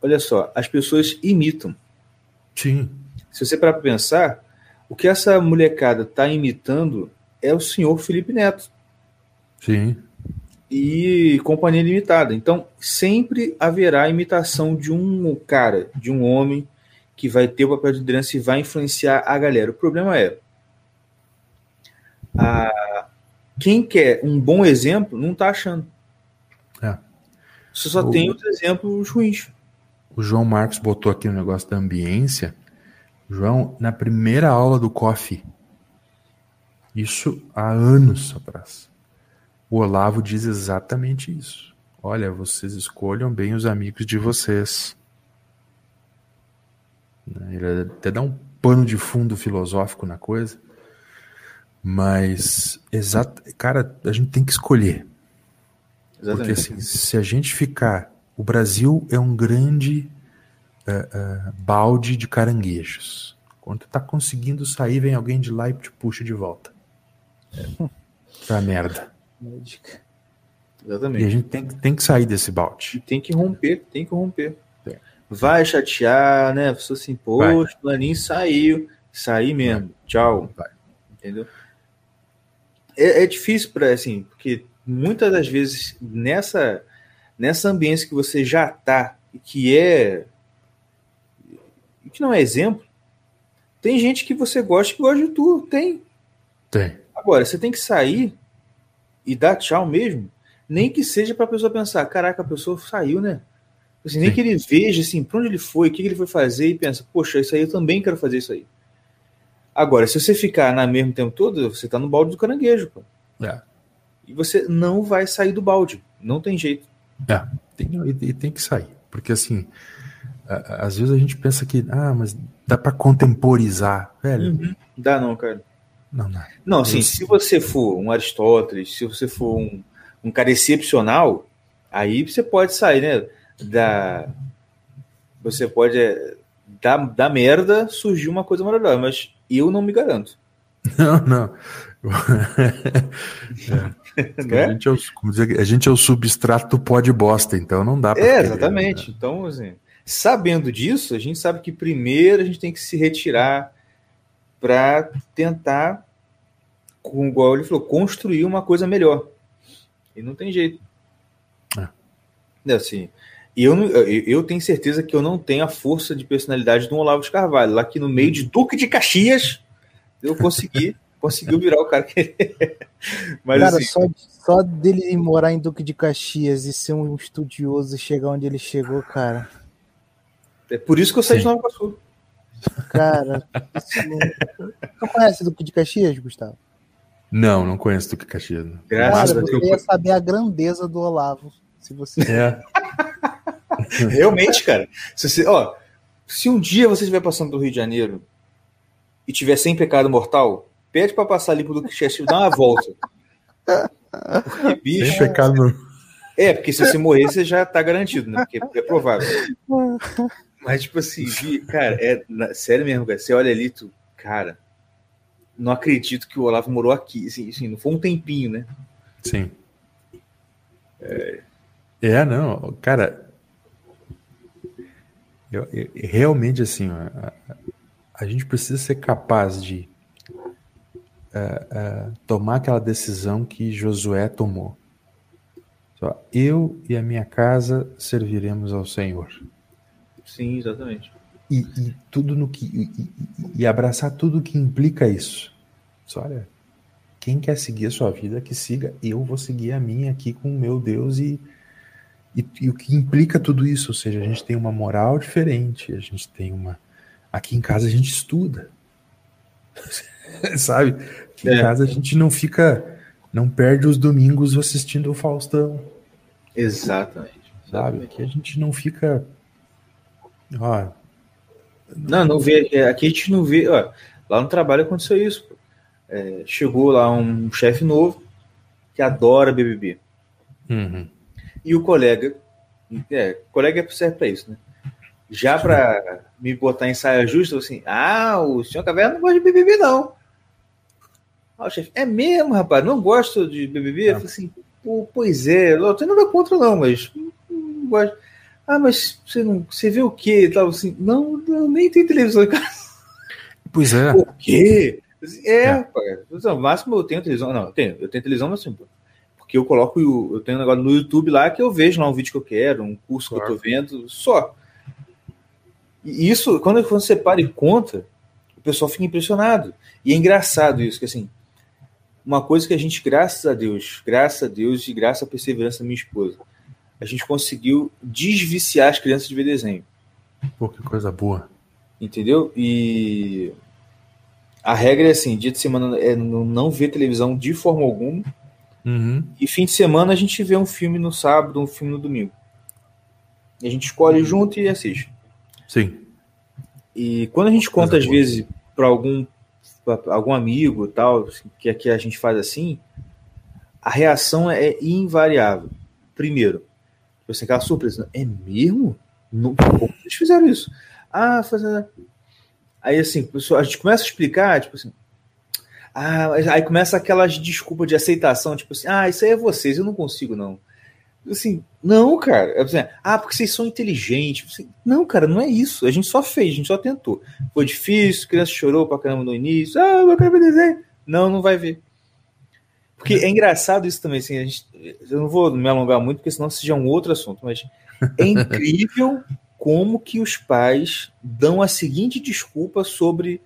Olha só, as pessoas imitam. Sim. Se você parar para pensar, o que essa molecada está imitando é o senhor Felipe Neto. Sim. e companhia limitada. Então, sempre haverá imitação de um cara, de um homem que vai ter o papel de liderança e vai influenciar a galera. O problema é a, quem quer um bom exemplo não está achando. É. Você só O- tem os exemplos ruins. O João Marcos botou aqui no negócio da ambiência. João, na primeira aula do COF, isso há anos atrás, o Olavo diz exatamente isso. Olha, vocês escolham bem os amigos de vocês. Né, Ele até dá um pano de fundo filosófico na coisa, mas, exato, cara, a gente tem que escolher. Porque assim, se a gente ficar. O Brasil é um grande eh, eh, balde de caranguejos. Quando tu tá conseguindo sair, vem alguém de lá e te puxa de volta. É. Pra merda. Médica. E a Exatamente. gente tem, que- tem que sair desse balde. Tem que romper, tem que romper. É. Vai chatear, né? A pessoa assim, Vai. poxa, o planinho saiu. Saí mesmo. Tchau. Vai. Entendeu? É, é difícil para assim, porque muitas das vezes nessa nessa ambiência que você já tá e que é que não é exemplo, tem gente que você gosta que gosta de tu, tem. Tem. Agora, você tem que sair e dar tchau mesmo, nem que seja para a pessoa pensar, caraca, a pessoa saiu, né? Assim, nem Sim. que ele veja assim, para onde ele foi, o que ele foi fazer e pensa, poxa, isso aí eu também quero fazer isso aí. Agora, se você ficar na mesmo tempo todo, você tá no balde do caranguejo, pô. É. E você não vai sair do balde, não tem jeito. É, tem, e, tem que sair. Porque assim, às vezes a gente pensa que, ah, mas dá pra contemporizar. Velho, Dá não, cara. Não dá. Não, assim, se você for um Aristóteles, se você for um, um cara excepcional, aí você pode sair, né? Da, você pode é, da, da merda surgir uma coisa maravilhosa, mas eu não me garanto. Não, não. [laughs] Né? A, gente é o, dizer, a gente é o substrato pó de bosta, então não dá pra É, querer, exatamente. Então, assim, sabendo disso, a gente sabe que primeiro a gente tem que se retirar para tentar, com igual ele falou, construir uma coisa melhor. E não tem jeito. É. É assim, e eu, eu, eu tenho certeza que eu não tenho a força de personalidade do Olavo de Carvalho. Lá que no meio de Duque de Caxias, eu consegui, [laughs] conseguiu virar o cara que ele é. Mas Cara, assim, só, só dele morar em Duque de Caxias e ser um estudioso e chegar onde ele chegou, cara. é por isso que eu saí de Sim. Nova Iguaçu. Cara, isso não [laughs] conhece Duque de Caxias, Gustavo? Não, não conheço Duque Caxias. Graças Cara, a Deus. você ia saber a grandeza do Olavo. Se você. É, [laughs] Realmente, cara. Se, você, ó, se um dia você estiver passando do Rio de Janeiro e tiver sem pecado mortal, pede pra passar ali pro Duque Caxias, dá uma volta. Porque, sem bicho, pecado. é, porque se você morrer, você já tá garantido, né? Porque é provável. [laughs] Mas, tipo assim, cara, é sério mesmo, cara. Você olha ali, tu, cara, não acredito que o Olavo morou aqui. Assim, assim, não foi um tempinho, né? Sim. É, não, cara. eu- eu- realmente, assim, a, a gente precisa ser capaz de eh, eh, tomar aquela decisão que Josué tomou. Só, eu e a minha casa serviremos ao Senhor. Sim, exatamente. E, e tudo no que. E, e- abraçar tudo que implica isso. Só, olha, quem quer seguir a sua vida, que siga. Eu vou seguir a minha aqui com o meu Deus e, e, e o que implica tudo isso. Ou seja, a gente tem uma moral diferente, a gente tem uma. Aqui em casa a gente estuda. [laughs] Sabe? Aqui em É. casa a gente não fica. Não perde os domingos assistindo o Faustão Exatamente. sabe? Aqui a gente não fica. Ó, Não, não vê. é, Aqui a gente não vê. Ó, lá no trabalho aconteceu isso. É, chegou lá um chefe novo que adora BBB. uhum, E o colega, é, colega serve para isso, né? Já para me botar em saia justa, assim, ah, o senhor Caverna não gosta de BBB, não. Ah, o chefe, é mesmo, rapaz, não gosto de BBB? Eu falei assim, pois é, eu não nada contra, não, mas não gosto. Ah, mas você, não, você vê o quê? Eu tava assim, não, não, nem tem televisão em casa. Pois é. O quê? É, É. rapaz. No máximo eu tenho televisão. Não, eu tenho, eu tenho televisão, mas assim, porque eu coloco, eu tenho um negócio no YouTube lá que eu vejo lá um vídeo que eu quero, um curso claro. que eu tô vendo, só. E isso, quando você para e conta, o pessoal fica impressionado. E é engraçado isso, que assim, uma coisa que a gente, graças a Deus, graças a Deus e graças à perseverança da minha esposa, a gente conseguiu desviciar as crianças de ver desenho. Pô, que coisa boa. Entendeu? E a regra é assim: dia de semana é não ver televisão de forma alguma. Uhum. E fim de semana a gente vê um filme no sábado, um filme no domingo. E a gente escolhe uhum. junto e assiste. Sim. E quando a gente conta, às vezes, para algum, algum amigo tal, que aqui a gente faz assim, a reação é invariável. Primeiro, você aquela surpresa. É mesmo? Não, como fizeram isso? Ah, fazendo. Aí assim, a gente começa a explicar, tipo assim. Ah, aí começa aquelas desculpas de aceitação, tipo assim, ah, isso aí é vocês, eu não consigo, não. Assim, não, cara. É assim, ah, porque vocês são inteligentes. Assim, não, cara, não é isso. A gente só fez, a gente só tentou. Foi difícil, criança chorou pra caramba no início. Ah, eu quero ver desenho. Não, não vai ver. Porque é engraçado isso também, assim, a gente, eu não vou me alongar muito, porque senão seja um outro assunto, mas é [laughs] incrível como que os pais dão a seguinte desculpa sobre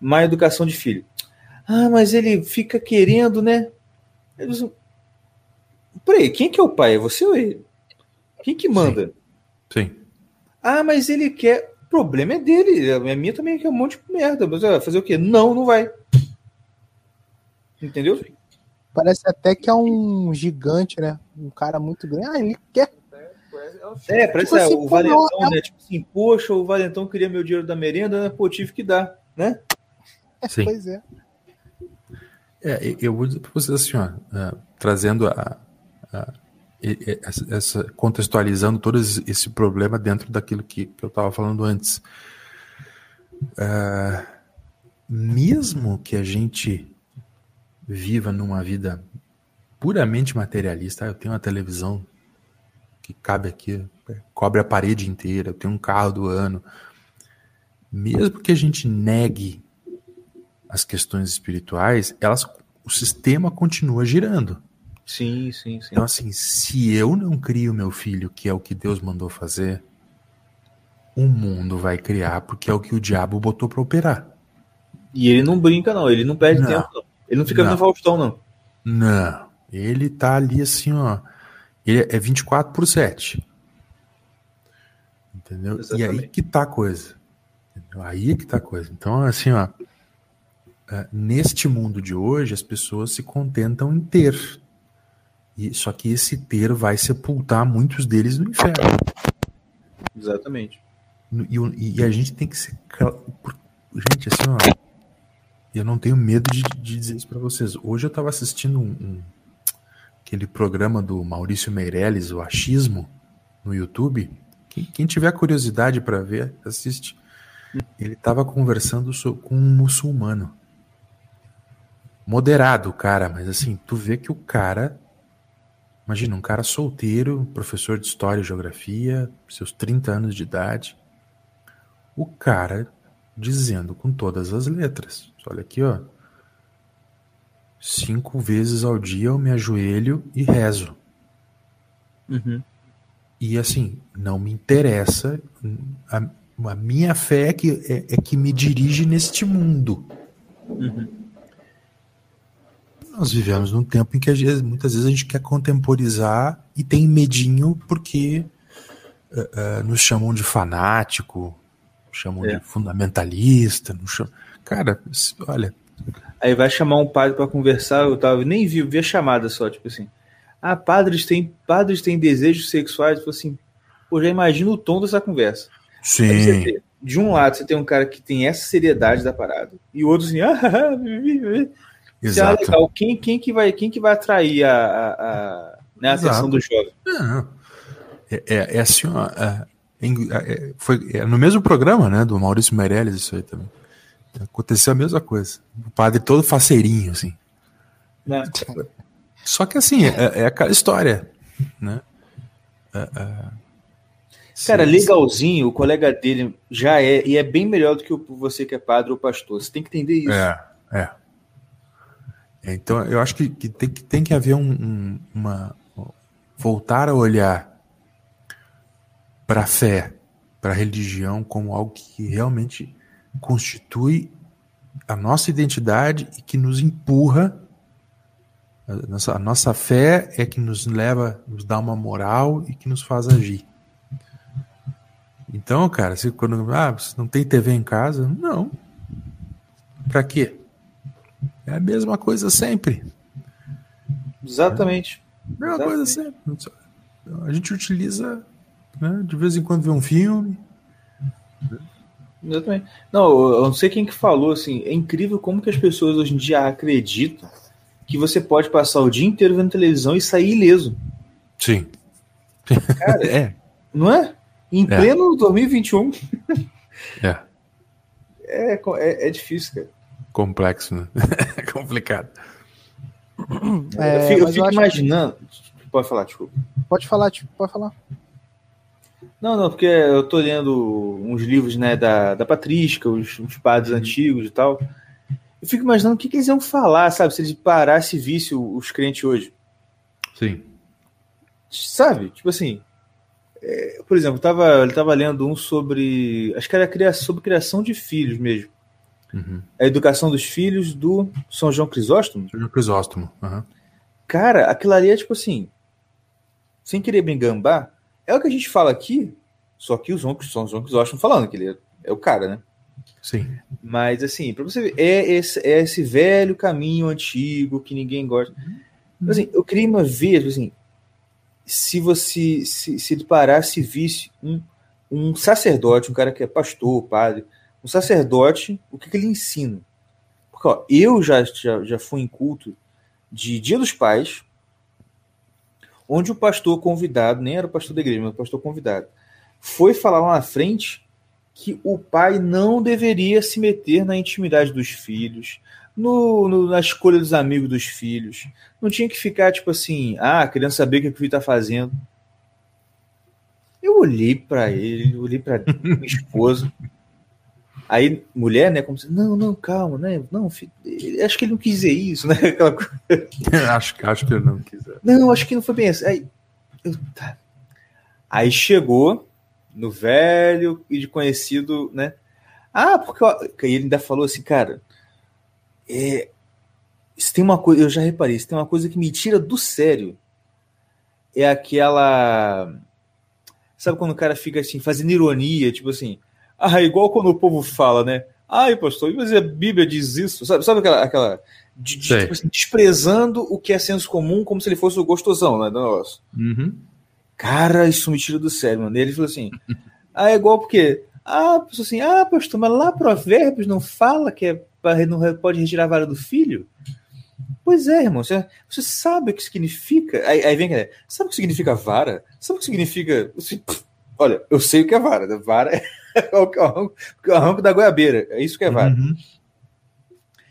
má educação de filho. Ah, mas ele fica querendo, né? Eles... Peraí, quem que é o pai? É você ou ele? Quem que manda? Sim. Sim. Ah, mas ele quer. O problema é dele. A minha também quer um monte de merda. Mas vai fazer o quê? Não, não vai. Entendeu? Parece até que é um gigante, né? Um cara muito grande. Ah, ele quer. É, parece tipo assim, o Valentão, é... né? Tipo assim, poxa, o Valentão queria meu dinheiro da merenda, né? Pô, tive que dar, né? Sim. Pois é. É, eu vou dizer para vocês assim, ó, uh, trazendo a, a, essa, contextualizando todo esse problema dentro daquilo que, que eu estava falando antes. Uh, mesmo que a gente viva numa vida puramente materialista, eu tenho uma televisão que cabe aqui, cobre a parede inteira, eu tenho um carro do ano. Mesmo que a gente negue as questões espirituais, elas, o sistema continua girando. Sim, sim, sim. Então, assim, se eu não crio meu filho, que é o que Deus mandou fazer, o mundo vai criar, porque é o que o diabo botou para operar. E ele não brinca, não, ele não perde não. tempo, não. Ele não fica não. no Faustão, não. Não. Ele tá ali assim, ó. Ele é 24 por 7. Entendeu? Exatamente. E aí que tá a coisa. Entendeu? Aí é que tá a coisa. Então, assim, ó. É, neste mundo de hoje, as pessoas se contentam em ter. E, só que esse ter vai sepultar muitos deles no inferno. Exatamente. E, e a gente tem que ser. Gente, assim, ó eu não tenho medo de, de dizer isso para vocês. Hoje eu estava assistindo um, um, aquele programa do Maurício Meirelles, o Achismo, no YouTube. Quem, quem tiver curiosidade para ver, assiste. Ele estava conversando com um muçulmano. Moderado, cara, mas assim, tu vê que o cara. Imagina, um cara solteiro, professor de história e geografia, seus 30 anos de idade. O cara dizendo com todas as letras. Olha aqui, ó. Cinco vezes ao dia eu me ajoelho e rezo. Uhum. E assim, não me interessa. A, a minha fé é que, é, é, que me dirige neste mundo. Uhum. Nós vivemos num tempo em que vezes, muitas vezes a gente quer contemporizar e tem medinho porque uh, uh, nos chamam de fanático, chamam é. de fundamentalista, não chamam... cara, olha. Aí vai chamar um padre para conversar, eu tava, nem vi, vi a chamada só, tipo assim. Ah, padres têm, padres têm desejos sexuais, tipo assim, pô, já imagina o tom dessa conversa. Sim. De um lado, você tem um cara que tem essa seriedade da parada, e o outro assim, [laughs] ah, Exato. Ah, legal. Quem, quem, que vai, quem que vai atrair a, a, a, né, a atenção do jovem? É, é, é assim, ó, é, é, foi é no mesmo programa, né, do Maurício Meirelles, isso aí também. Aconteceu a mesma coisa. O padre todo faceirinho, assim. Não. Só que assim, é, é aquela história, né? É, é... Cara, legalzinho, o colega dele já é, e é bem melhor do que você que é padre ou pastor. Você tem que entender isso. É, é. Então, eu acho que, que, tem, que tem que haver um, um, uma. voltar a olhar para a fé, para a religião, como algo que realmente constitui a nossa identidade e que nos empurra. A nossa, a nossa fé é que nos leva, nos dá uma moral e que nos faz agir. Então, cara, se quando ah, você não tem TV em casa, não. Para quê? É a mesma coisa sempre. Exatamente. É a mesma coisa sempre. A gente utiliza, né, de vez em quando vê um filme. Exatamente. Não, eu não sei quem que falou, assim, é incrível como que as pessoas hoje em dia acreditam que você pode passar o dia inteiro vendo televisão e sair ileso. Sim. Cara, [laughs] é. Não é? Em é. pleno 2021. É. é. É, é difícil, cara complexo, né? [laughs] complicado. É, eu fico, eu fico imaginando. Que... Pode falar, desculpa. Pode falar, tipo, pode falar. Não, não, porque eu tô lendo uns livros, né, da, da Patrística, os, os padres uhum. antigos e tal. Eu fico imaginando o que, que, eles iam falar, sabe, se eles parassem visse os crentes hoje. Sim. Sabe? Tipo assim. É, por exemplo, tava, ele tava lendo um sobre. Acho que era criação, sobre criação de filhos mesmo. Uhum. A educação dos filhos do São João Crisóstomo. São João Crisóstomo. Uhum. Cara, aquilo ali é tipo assim, sem querer bem gambar, é o que a gente fala aqui, só que o São João Crisóstomo falando, que ele é, é o cara, né? Sim. Mas assim, para você ver, é esse, é esse velho caminho antigo que ninguém gosta. Uhum. Assim, eu queria uma vez, assim, se você se, se ele parasse e visse um, um sacerdote, um cara que é pastor, padre, o sacerdote, o que, que ele ensina? Porque ó, eu já, já, já fui em culto de Dia dos Pais, onde o pastor convidado, nem era o pastor da igreja, mas o pastor convidado, foi falar lá na frente que o pai não deveria se meter na intimidade dos filhos, no, no, na escolha dos amigos dos filhos. Não tinha que ficar, tipo assim, ah, querendo saber o que o filho está fazendo. Eu olhei para ele, olhei para [laughs] minha esposa. Aí, mulher, né, como se, não, não, calma, né? Não, filho, acho que ele não quis dizer isso, né? [laughs] Aquela coisa. [laughs] acho, acho que ele não quis. Não, acho que não foi bem assim. Aí, eu, tá. Aí chegou no velho e de conhecido, né? Ah, porque aí ele ainda falou assim, cara, é, isso tem uma coisa, eu já reparei, isso tem uma coisa que me tira do sério. É aquela. Sabe quando o cara fica assim, fazendo ironia, tipo assim, ah, igual quando o povo fala, né? Ai, pastor, mas a Bíblia diz isso. Sabe, sabe aquela. aquela de, de, tipo assim, desprezando o que é senso comum como se ele fosse o gostosão, né? Do negócio. Uhum. Cara, isso me tira do sério, mano. Ele falou assim: [laughs] ah, é igual porque. Ah, pessoa assim, ah, pastor, mas lá Provérbios não fala que é, não pode retirar a vara do filho? Pois é, irmão. Você, você sabe o que significa. Aí, aí vem, sabe o que significa vara? Sabe o que significa. Assim, olha, eu sei o que é vara. Né? Vara é é [laughs] o carranco, o carranco da goiabeira. É isso que é vara. Uhum.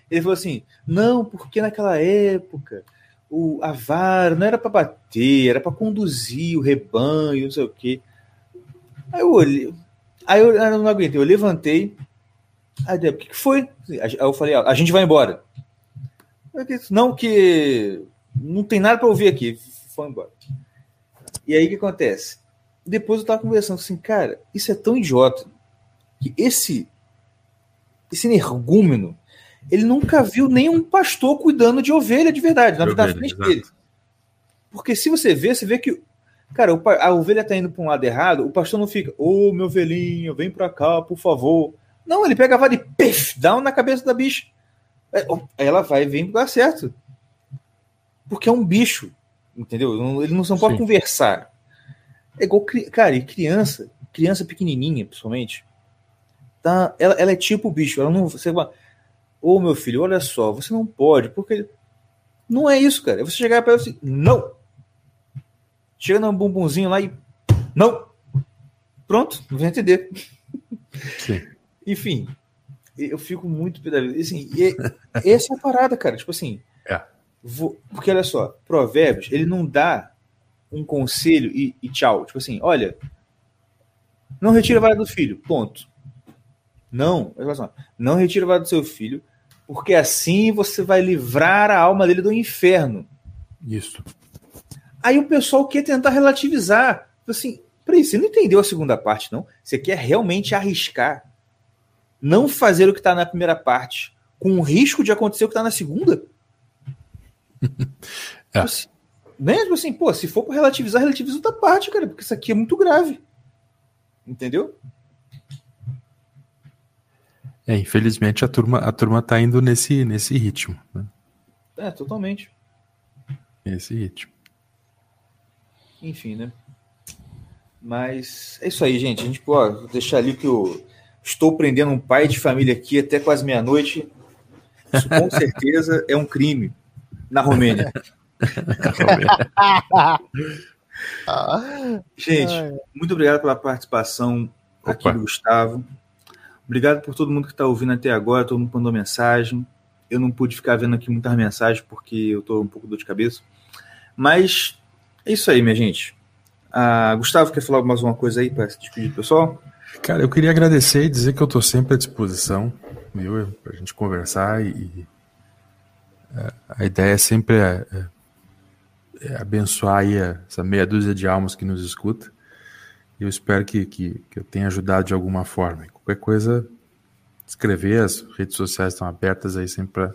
Ele falou assim: não, porque naquela época o, a vara não era para bater, era para conduzir o rebanho, não sei o quê. Aí eu olhei, aí eu, eu não aguentei, eu levantei. Aí, o que, que foi? Aí eu falei: a gente vai embora. Não, que não tem nada para ouvir aqui. Foi embora. E aí o que acontece? Depois eu tava conversando assim, cara, isso é tão idiota que esse esse energúmeno ele nunca viu nenhum pastor cuidando de ovelha de verdade, na, ovelha, frente exato. dele. Porque se você vê, você vê que cara, a ovelha tá indo para um lado errado, o pastor não fica, ô oh, meu ovelhinho, vem para cá, por favor. Não, ele pega a vara e pif, dá um na cabeça da bicha. É, ela vai e vem pro lugar certo. Porque é um bicho, entendeu? Ele não, não pode Sim. conversar. É igual, cara, e criança, criança pequenininha, principalmente, tá, ela, ela é tipo bicho, ela não, você ô oh, meu filho, olha só, você não pode, porque não é isso, cara. É você chegar para ela assim, não. Chega no bumbumzinho lá e não. Pronto, não vai entender. Sim. [laughs] Enfim, eu fico muito assim, e, [laughs] essa é a parada, cara, tipo assim, é. vou, porque olha só, Provérbios, ele não dá um conselho e, e tchau, tipo assim, olha, não retira a vara do filho, ponto. Não, não retira a vara do seu filho, porque assim você vai livrar a alma dele do inferno. Isso. Aí o pessoal quer tentar relativizar. Assim, peraí, você não entendeu a segunda parte, não? Você quer realmente arriscar não fazer o que está na primeira parte, com o risco de acontecer o que está na segunda? [laughs] É. Assim, né? Tipo assim, pô, se for para relativizar, relativiza outra parte, cara, porque isso aqui é muito grave. Entendeu? É, infelizmente a turma, a turma tá indo nesse, nesse ritmo. Né? É, totalmente. Nesse ritmo. Enfim, né? Mas é isso aí, gente. A gente pode deixar ali que eu estou prendendo um pai de família aqui até quase meia-noite. Isso com [laughs] certeza é um crime na Romênia. [laughs] Gente, muito obrigado pela participação aqui Opa. do Gustavo. Obrigado por todo mundo que está ouvindo até agora, todo mundo mandou mensagem. Eu não pude ficar vendo aqui muitas mensagens porque eu estou um pouco dor de cabeça. Mas é isso aí, minha gente. Ah, Gustavo, quer falar mais uma coisa aí para se despedir do pessoal? Cara, eu queria agradecer e dizer que eu tô sempre à disposição, viu? Pra gente conversar e. é, a ideia sempre é, é- é abençoar aí a- essa meia dúzia de almas que nos escuta. Eu espero que, que, que eu tenha ajudado de alguma forma. Qualquer coisa, escrever, as redes sociais estão abertas aí sempre pra.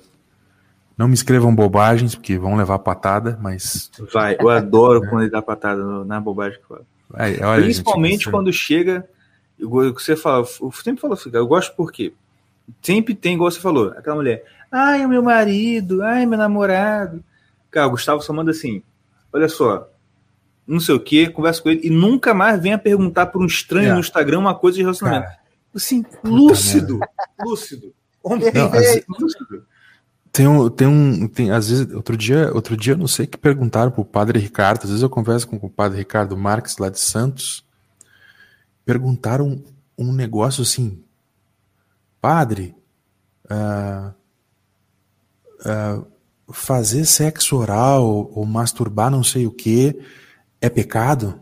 Não me escrevam bobagens, porque vão levar patada, mas. Vai, eu adoro quando ele dá patada na bobagem que fala. Ai, olha, Principalmente gente, quando chega. Igual você fala, eu sempre falo, eu gosto porque sempre tem, igual você falou, aquela mulher, ai, é meu marido, ai, meu namorado. Cara, o Gustavo só manda assim: olha só, não sei o que, conversa com ele e nunca mais venha perguntar por um estranho É. no Instagram uma coisa de relacionamento. Cara, assim, lúcido, lúcido. Homem Não, é lúcido. Tem um, tem um, tem, às vezes, outro dia, outro dia, não sei que perguntaram pro padre Ricardo, às vezes eu converso com o padre Ricardo Marques lá de Santos, perguntaram um negócio assim, padre, ah, ah, fazer sexo oral ou masturbar não sei o que é pecado?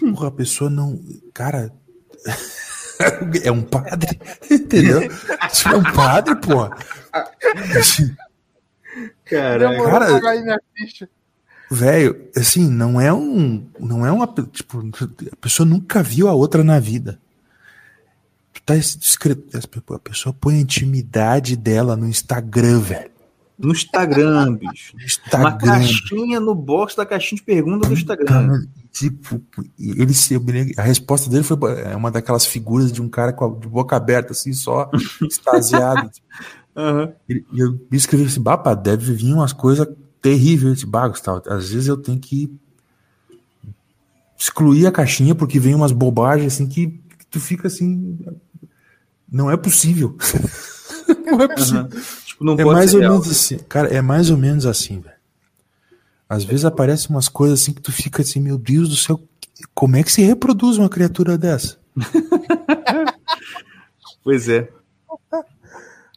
Porra, a pessoa não, cara, [laughs] [laughs] é um padre, entendeu? Isso é um padre, pô. Caraca. Cara-. Velho, assim, não é um. Não é uma. Tipo, a pessoa nunca viu a outra na vida. Tu tá escrito. A pessoa põe a intimidade dela no Instagram, velho. No Instagram, bicho. No Uma Instagram. caixinha no box da caixinha de pergunta do Instagram. Tipo, ele se, a resposta dele foi é uma daquelas figuras de um cara com a de boca aberta, assim, só [laughs] extasiado. Ele- E eu escrevi assim, bapa, deve vir umas coisas terríveis esse bagulho, tal. Às vezes eu tenho que excluir a caixinha porque vem umas bobagens assim que, que tu fica assim, não é possível. [laughs] não é possível. Aham. Tipo, não É mais ou real. menos assim, cara, é mais ou menos assim, velho. Às vezes aparecem umas coisas assim que tu fica assim, meu Deus do céu, como é que se reproduz uma criatura dessa? [laughs] Pois é.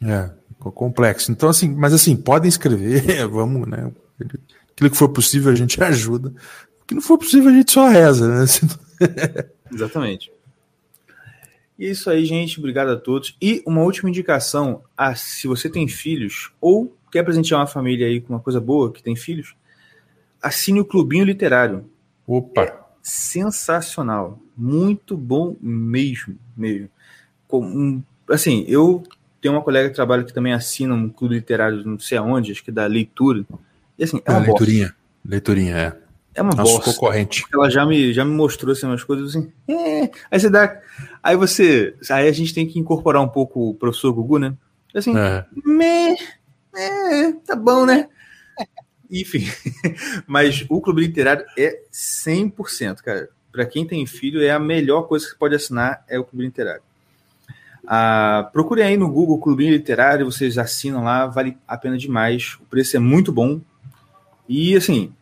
É, ficou complexo. Então, assim, mas assim, podem escrever, [laughs] vamos, né? Aquilo que for possível a gente [laughs] ajuda. O que não for possível a gente só reza, né? Exatamente. E é isso aí, gente. Obrigado a todos. E uma última indicação: ah, se você tem filhos ou quer presentear uma família aí com uma coisa boa que tem filhos, assine o Clubinho Literário. Opa! Sensacional. Muito bom mesmo. mesmo. Com um- assim, eu tenho uma colega que trabalha que também assina um clube literário, não sei aonde, acho que da leitura. E assim, é Ah, uma bosta. leiturinha. Leiturinha, é. É uma Nosso bosta. concorrente. ela já me, já me mostrou assim, umas coisas assim. "É". Aí você dá. Aí você. Aí a gente tem que incorporar um pouco o professor Gugu, né? Assim, É. "Meh, é, tá bom, né? [laughs] Enfim. [laughs] Mas o Clube Literário é 100%, cara. Pra quem tem filho, é a melhor coisa que você pode assinar é o Clube Literário. Ah, procurem aí no Google Clubinho Literário, vocês assinam lá, vale a pena demais. O preço é muito bom. E assim,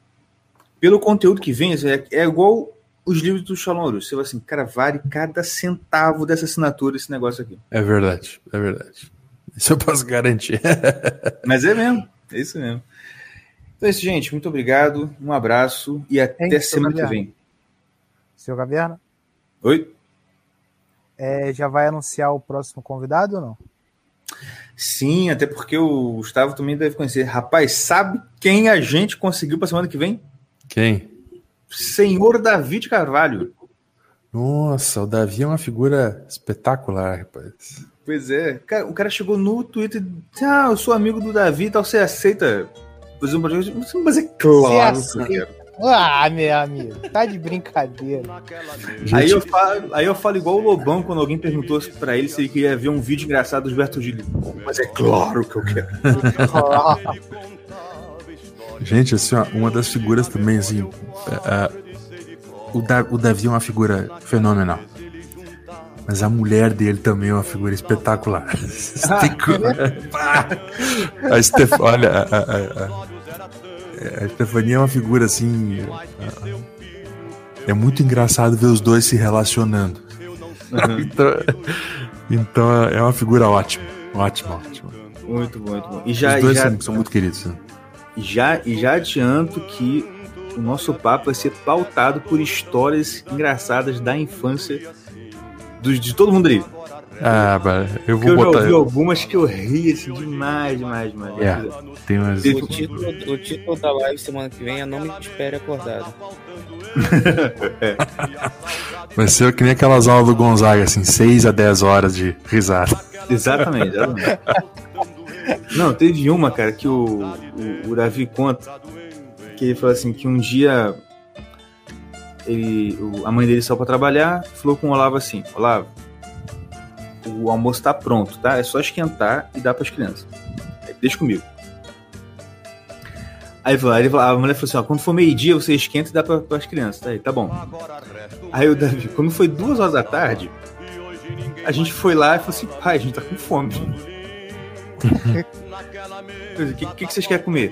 pelo conteúdo que vem, é, é igual os livros do Shalom Arush. Você vai assim, cara, vale cada centavo dessa assinatura esse negócio aqui. É verdade, é verdade. Isso eu posso garantir. [laughs] Mas é mesmo, é isso mesmo. Então é isso, gente. Muito obrigado, um abraço e até Hein, semana que vem. Seu Caverna, Oi? é, já vai anunciar o próximo convidado ou não? Sim, até porque o Gustavo também deve conhecer. Rapaz, sabe quem a gente conseguiu para semana que vem? Quem? Senhor David Carvalho. Nossa, o Davi é uma figura espetacular, rapaz. Pois é. Cara, o cara chegou no Twitter e disse: Ah, eu sou amigo do Davi e tal, você aceita fazer um podcast? Mas é claro que eu quero. Ah, meu amigo, tá de brincadeira. Aí eu, falo, aí eu falo igual o Lobão quando alguém perguntou pra ele se ele queria ver um vídeo engraçado do Gilberto Gil. Mas é claro que eu quero. [laughs] [laughs] Gente, assim, ó, uma das figuras também, assim. é, é, o, Da- o Davi é uma figura fenomenal. Mas a mulher dele também é uma figura espetacular. [laughs] Pá! a Steph, olha, a, a, a, a- Stefania é uma figura assim. é- é muito engraçado ver os dois se relacionando. [laughs] então, então é uma figura ótima. Ótima, ótima. Muito bom, muito bom. E já, os dois já, são, são muito queridos. né? Já, e já adianto que o nosso papo vai ser pautado por histórias engraçadas da infância dos, de todo mundo ali. Ah, mas eu Porque vou eu já botar. ouvi algumas que eu ri assim, demais, demais, demais. É. Tem umas. O título, o título da live semana que vem é Não Me Espere Acordado. [laughs] [laughs] Vai ser que nem aquelas aulas do Gonzaga, assim, 6 a 10 horas de risada. Exatamente, exatamente. [laughs] Não, teve uma, cara, que o, o, o Davi conta que ele falou assim que um dia ele, o- a mãe dele saiu pra trabalhar, falou com o Olavo assim, Olavo, o almoço tá pronto, tá? É só esquentar e dar pras crianças. Aí, Deixa comigo. Aí, a mulher falou assim, ó, quando for meio-dia você esquenta e dá pra, pras crianças. Aí, tá bom. Aí o Davi, quando foi duas horas da tarde, a gente foi lá e falou assim, pai, a gente tá com fome. O que, que, que vocês querem comer?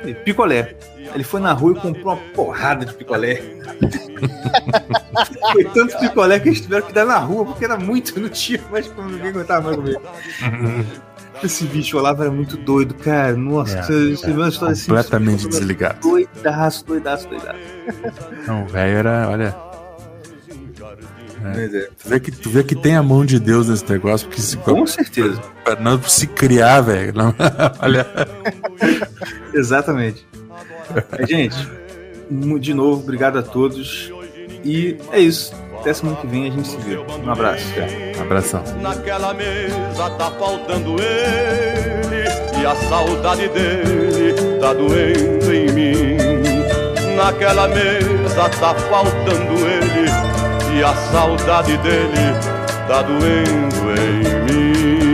Falei, Picolé. Ele foi na rua e comprou uma porrada de picolé. [laughs] foi tanto picolé que eles tiveram que dar na rua, porque era muito, não tinha mais como ninguém aguentava mais comer. Esse bicho Olavo era muito doido, cara. Nossa, É, você, uma história assim. Completamente desligado. Doidaço, doidaço, doidaço. Não, o velho era, olha. É, Tu vê, que, tu vê que tem a mão de Deus nesse negócio, porque se, Com certeza. pra não se criar, velho. [laughs] Olha. Exatamente. Mas, gente, de novo, obrigado a todos. E é isso. Até semana que vem a gente se vê. Um abraço. Abração. Naquela mesa tá faltando ele E a saudade dele tá doendo em mim Naquela mesa tá faltando ele E a saudade dele tá doendo em mim